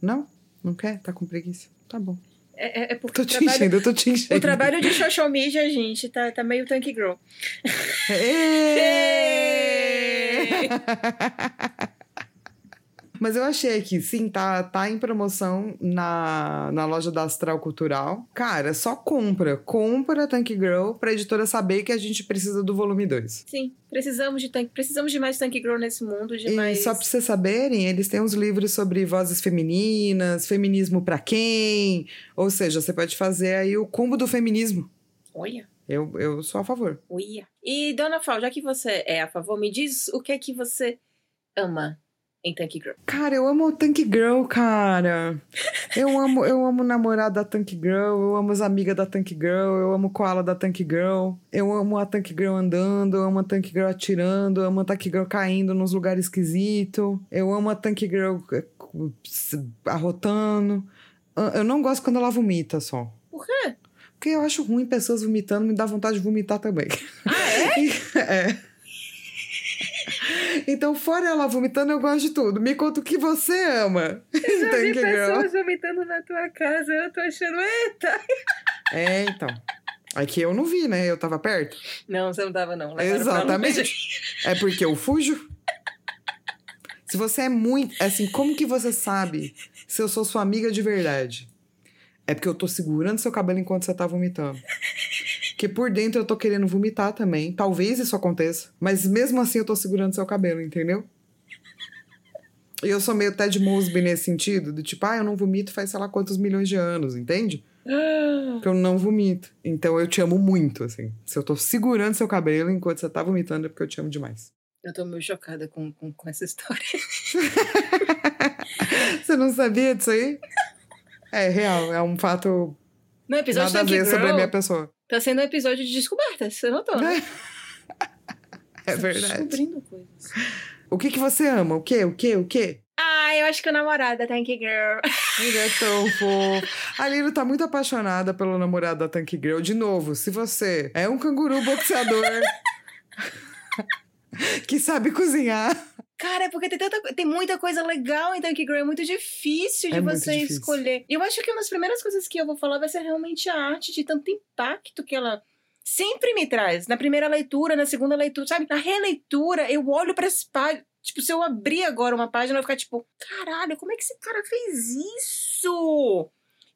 S1: Não? Não quer? Tá com preguiça? Tá bom.
S2: É, é- é porque
S1: Tô te
S2: trabalho,
S1: enchendo, eu tô te enchendo.
S2: o trabalho de social media, gente, tá, tá meio tank girl.
S1: Mas eu achei que sim, tá, tá em promoção na, na loja da Astral Cultural. Cara, só compra. Compra Tank Girl pra editora saber que a gente precisa do volume 2.
S2: Sim, precisamos de tank, precisamos de mais tank girl nesse mundo, de
S1: E
S2: mais...
S1: só pra vocês saberem, eles têm uns livros sobre vozes femininas, feminismo pra quem. Ou seja, você pode fazer aí o combo do feminismo.
S2: Olha.
S1: Eu, eu sou a favor.
S2: Uia. E, Dona Fal, já que você é a favor, me diz o que é que você ama em Tank Girl.
S1: Cara, eu amo o Tank Girl, cara. Eu amo, eu amo o namorado da Tank Girl, eu amo as amigas da Tank Girl, eu amo o koala da Tank Girl, eu amo a Tank Girl andando, eu amo a Tank Girl atirando, eu amo a Tank Girl caindo nos lugares esquisitos, eu amo a Tank Girl eh, arrotando. Ah, Eu não gosto quando ela vomita só.
S2: Por quê?
S1: Porque eu acho ruim pessoas vomitando, me dá vontade de vomitar também.
S2: Ah, é?
S1: é. Então, fora ela vomitando, eu gosto de tudo. Me conta o que você ama.
S2: Já vi pessoas vomitando na tua casa, eu tô achando, eita!
S1: É, então. É que eu não vi, né? Eu tava perto.
S2: Não, você não tava não. levaram
S1: Exatamente. É porque eu fujo. Se você é muito. Assim, como que você sabe se eu sou sua amiga de verdade? É porque eu tô segurando seu cabelo enquanto você tá vomitando. Que por dentro eu tô querendo vomitar também. Talvez isso aconteça. Mas mesmo assim eu tô segurando seu cabelo, entendeu? E eu sou meio Ted Mosby nesse sentido, do tipo, ah, eu não vomito faz sei lá quantos milhões de anos, entende? Que eu não vomito. Então eu te amo muito, assim. Se eu tô segurando seu cabelo enquanto você tá vomitando, é porque eu te amo demais.
S2: Eu tô meio chocada com, com, com essa história.
S1: Você não sabia disso aí? É real, é um fato
S2: No episódio
S1: nada a ver sobre a minha pessoa.
S2: Tá sendo um episódio de descobertas, você notou, né?
S1: É verdade.
S2: Descobrindo coisas.
S1: O que que você ama? O quê? O quê? O quê?
S2: Ah, eu acho que o namorado da Tank Girl.
S1: Ele é tão fofo. A Lilo tá muito apaixonada pelo namorado da Tank Girl. De novo, se você é um canguru boxeador que sabe cozinhar,
S2: Cara, é porque tem, tanta, tem muita coisa legal em Tank Girl, é muito difícil de
S1: É
S2: você
S1: difícil.
S2: escolher. Eu acho que uma das primeiras coisas que eu vou falar vai ser realmente a arte de tanto impacto que ela sempre me traz. Na primeira leitura, na segunda leitura, sabe? Na releitura, eu olho para as páginas. Tipo, se eu abrir agora uma página, eu vou ficar tipo, caralho, como é que esse cara fez isso?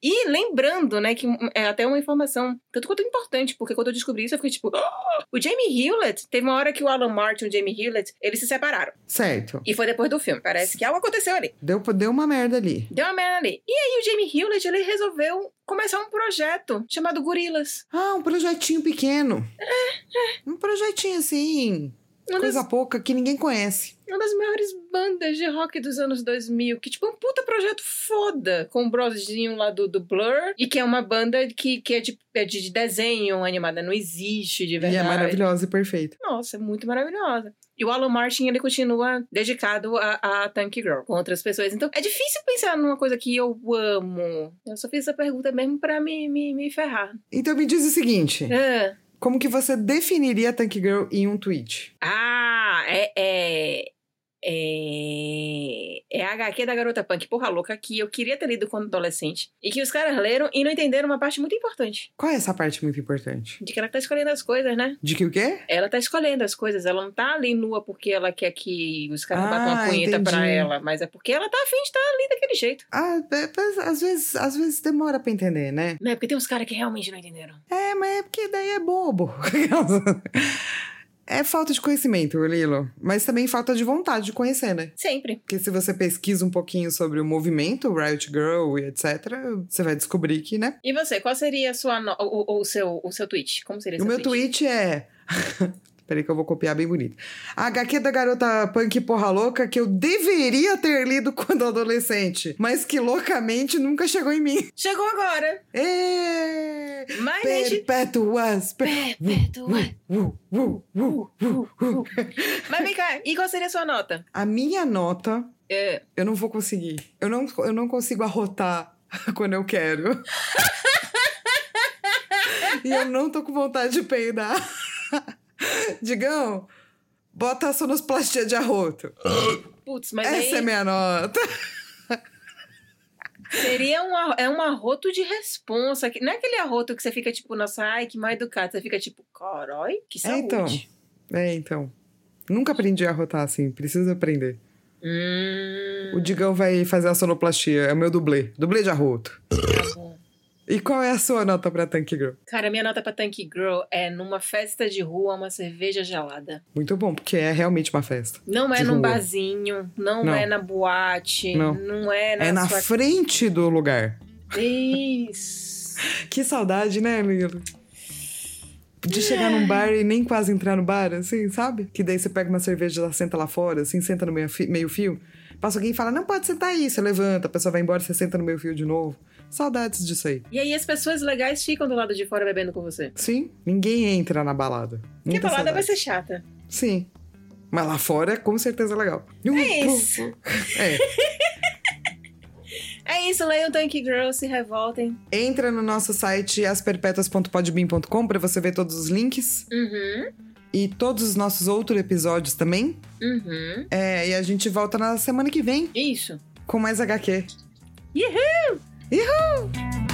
S2: E lembrando, né, que é até uma informação tanto quanto importante, porque quando eu descobri isso, eu fiquei tipo, "Ah!" o Jamie Hewlett, teve uma hora que o Alan Martin e o Jamie Hewlett, eles se separaram.
S1: certo.
S2: E foi depois do filme. Parece que algo aconteceu ali.
S1: Deu, deu uma merda ali.
S2: Deu uma merda ali. E aí o Jamie Hewlett, ele resolveu começar um projeto chamado Gorilas.
S1: Ah, um projetinho pequeno. Um projetinho assim,
S2: Uma
S1: coisa
S2: das,
S1: pouca que ninguém conhece.
S2: Uma das maiores bandas de rock dos anos 2000. Que, tipo, é um puta projeto foda. Com o brozinho lá do, do Blur. E que é uma banda que, que é, de, é de desenho animada. Não existe de
S1: E
S2: verdade.
S1: é maravilhosa e perfeita.
S2: Nossa, é muito maravilhosa. E o Alan Martin, ele continua dedicado a, a Tank Girl com outras pessoas. Então, é difícil pensar numa coisa que eu amo. Eu só fiz essa pergunta mesmo pra me, me, me ferrar.
S1: Então me diz o seguinte:
S2: Ah,
S1: como que você definiria Tank Girl em um tweet?
S2: Ah, é, é, é, é a HQ da Garota Punk, porra louca, que eu queria ter lido quando adolescente. E que os caras leram e não entenderam uma parte muito importante.
S1: Qual é essa parte muito importante?
S2: De que ela tá escolhendo as coisas, né?
S1: De que o quê?
S2: Ela tá escolhendo as coisas, ela não tá ali nua porque ela quer que os caras
S1: Ah,
S2: batam uma punheta pra ela, mas é porque ela tá afim de estar ali daquele jeito.
S1: Ah, é, às vezes, às vezes demora pra entender, né?
S2: Não é porque tem uns caras que realmente não entenderam.
S1: É, mas é porque daí é bobo. é falta de conhecimento, Lilo. Mas também falta de vontade de conhecer, né?
S2: Sempre.
S1: Porque se você pesquisa um pouquinho sobre o movimento, Riot Girl e etc., você vai descobrir que, né?
S2: E você, qual seria a sua no- o, o, o seu, o seu tweet? Como seria
S1: O
S2: seu
S1: meu tweet é. Peraí que eu vou copiar bem bonito. A HQ da garota punk porra louca que eu deveria ter lido quando adolescente, mas que loucamente nunca chegou em mim.
S2: Chegou agora.
S1: Ê!
S2: Mas, gente...
S1: Perpétuas. per-
S2: Perpétua.
S1: Uh, uh.
S2: Mas vem cá, e qual seria a sua nota?
S1: A minha nota,
S2: É,
S1: eu não vou conseguir. Eu não, eu não consigo arrotar quando eu quero. e eu não tô com vontade de peidar. Digão, bota a sonosplastia de arroto.
S2: putz, mas
S1: Essa
S2: aí
S1: é minha nota.
S2: seria um, é um arroto de responsa. que- Não é aquele arroto que você fica tipo, nossa, ai, que mal educado. Você fica tipo, carói, que
S1: É,
S2: saúde.
S1: então. É, então. Nunca aprendi a arrotar assim, preciso aprender.
S2: Hum,
S1: O Digão vai fazer a sonoplastia, é o meu dublê. Dublê de arroto.
S2: tá.
S1: E qual é a sua nota pra Tank Girl?
S2: Cara, minha nota pra Tank Girl é numa festa de rua, uma cerveja gelada.
S1: Muito bom, porque é realmente uma festa.
S2: Não é num
S1: rua.
S2: barzinho, não,
S1: Não.
S2: é na boate,
S1: Não.
S2: não, é na
S1: é na
S2: sua...
S1: frente do lugar.
S2: Isso.
S1: Que saudade, né, Lilo? De chegar num bar e nem quase entrar no bar, assim, sabe? Que daí você pega uma cerveja, ela senta lá fora, assim, senta no meio, meio fio. Passa alguém e fala, não pode sentar aí. Você levanta, a pessoa vai embora, você senta no meio fio de novo. Saudades disso aí.
S2: E aí as pessoas legais ficam do lado de fora bebendo com você.
S1: Sim, ninguém entra na balada.
S2: Porque a balada vai
S1: saudade.
S2: ser chata.
S1: Sim. Mas lá fora é com certeza legal.
S2: É isso.
S1: É.
S2: É isso, leiam Tank Girl, se revoltem.
S1: Entra no nosso site asperpetuas.podbean.com pra você ver todos os links
S2: Uhum,
S1: e todos os nossos outros episódios também.
S2: uhum.
S1: É, e a gente volta na semana que vem
S2: Isso.
S1: com mais HQ.
S2: Uhul!
S1: Yahoo!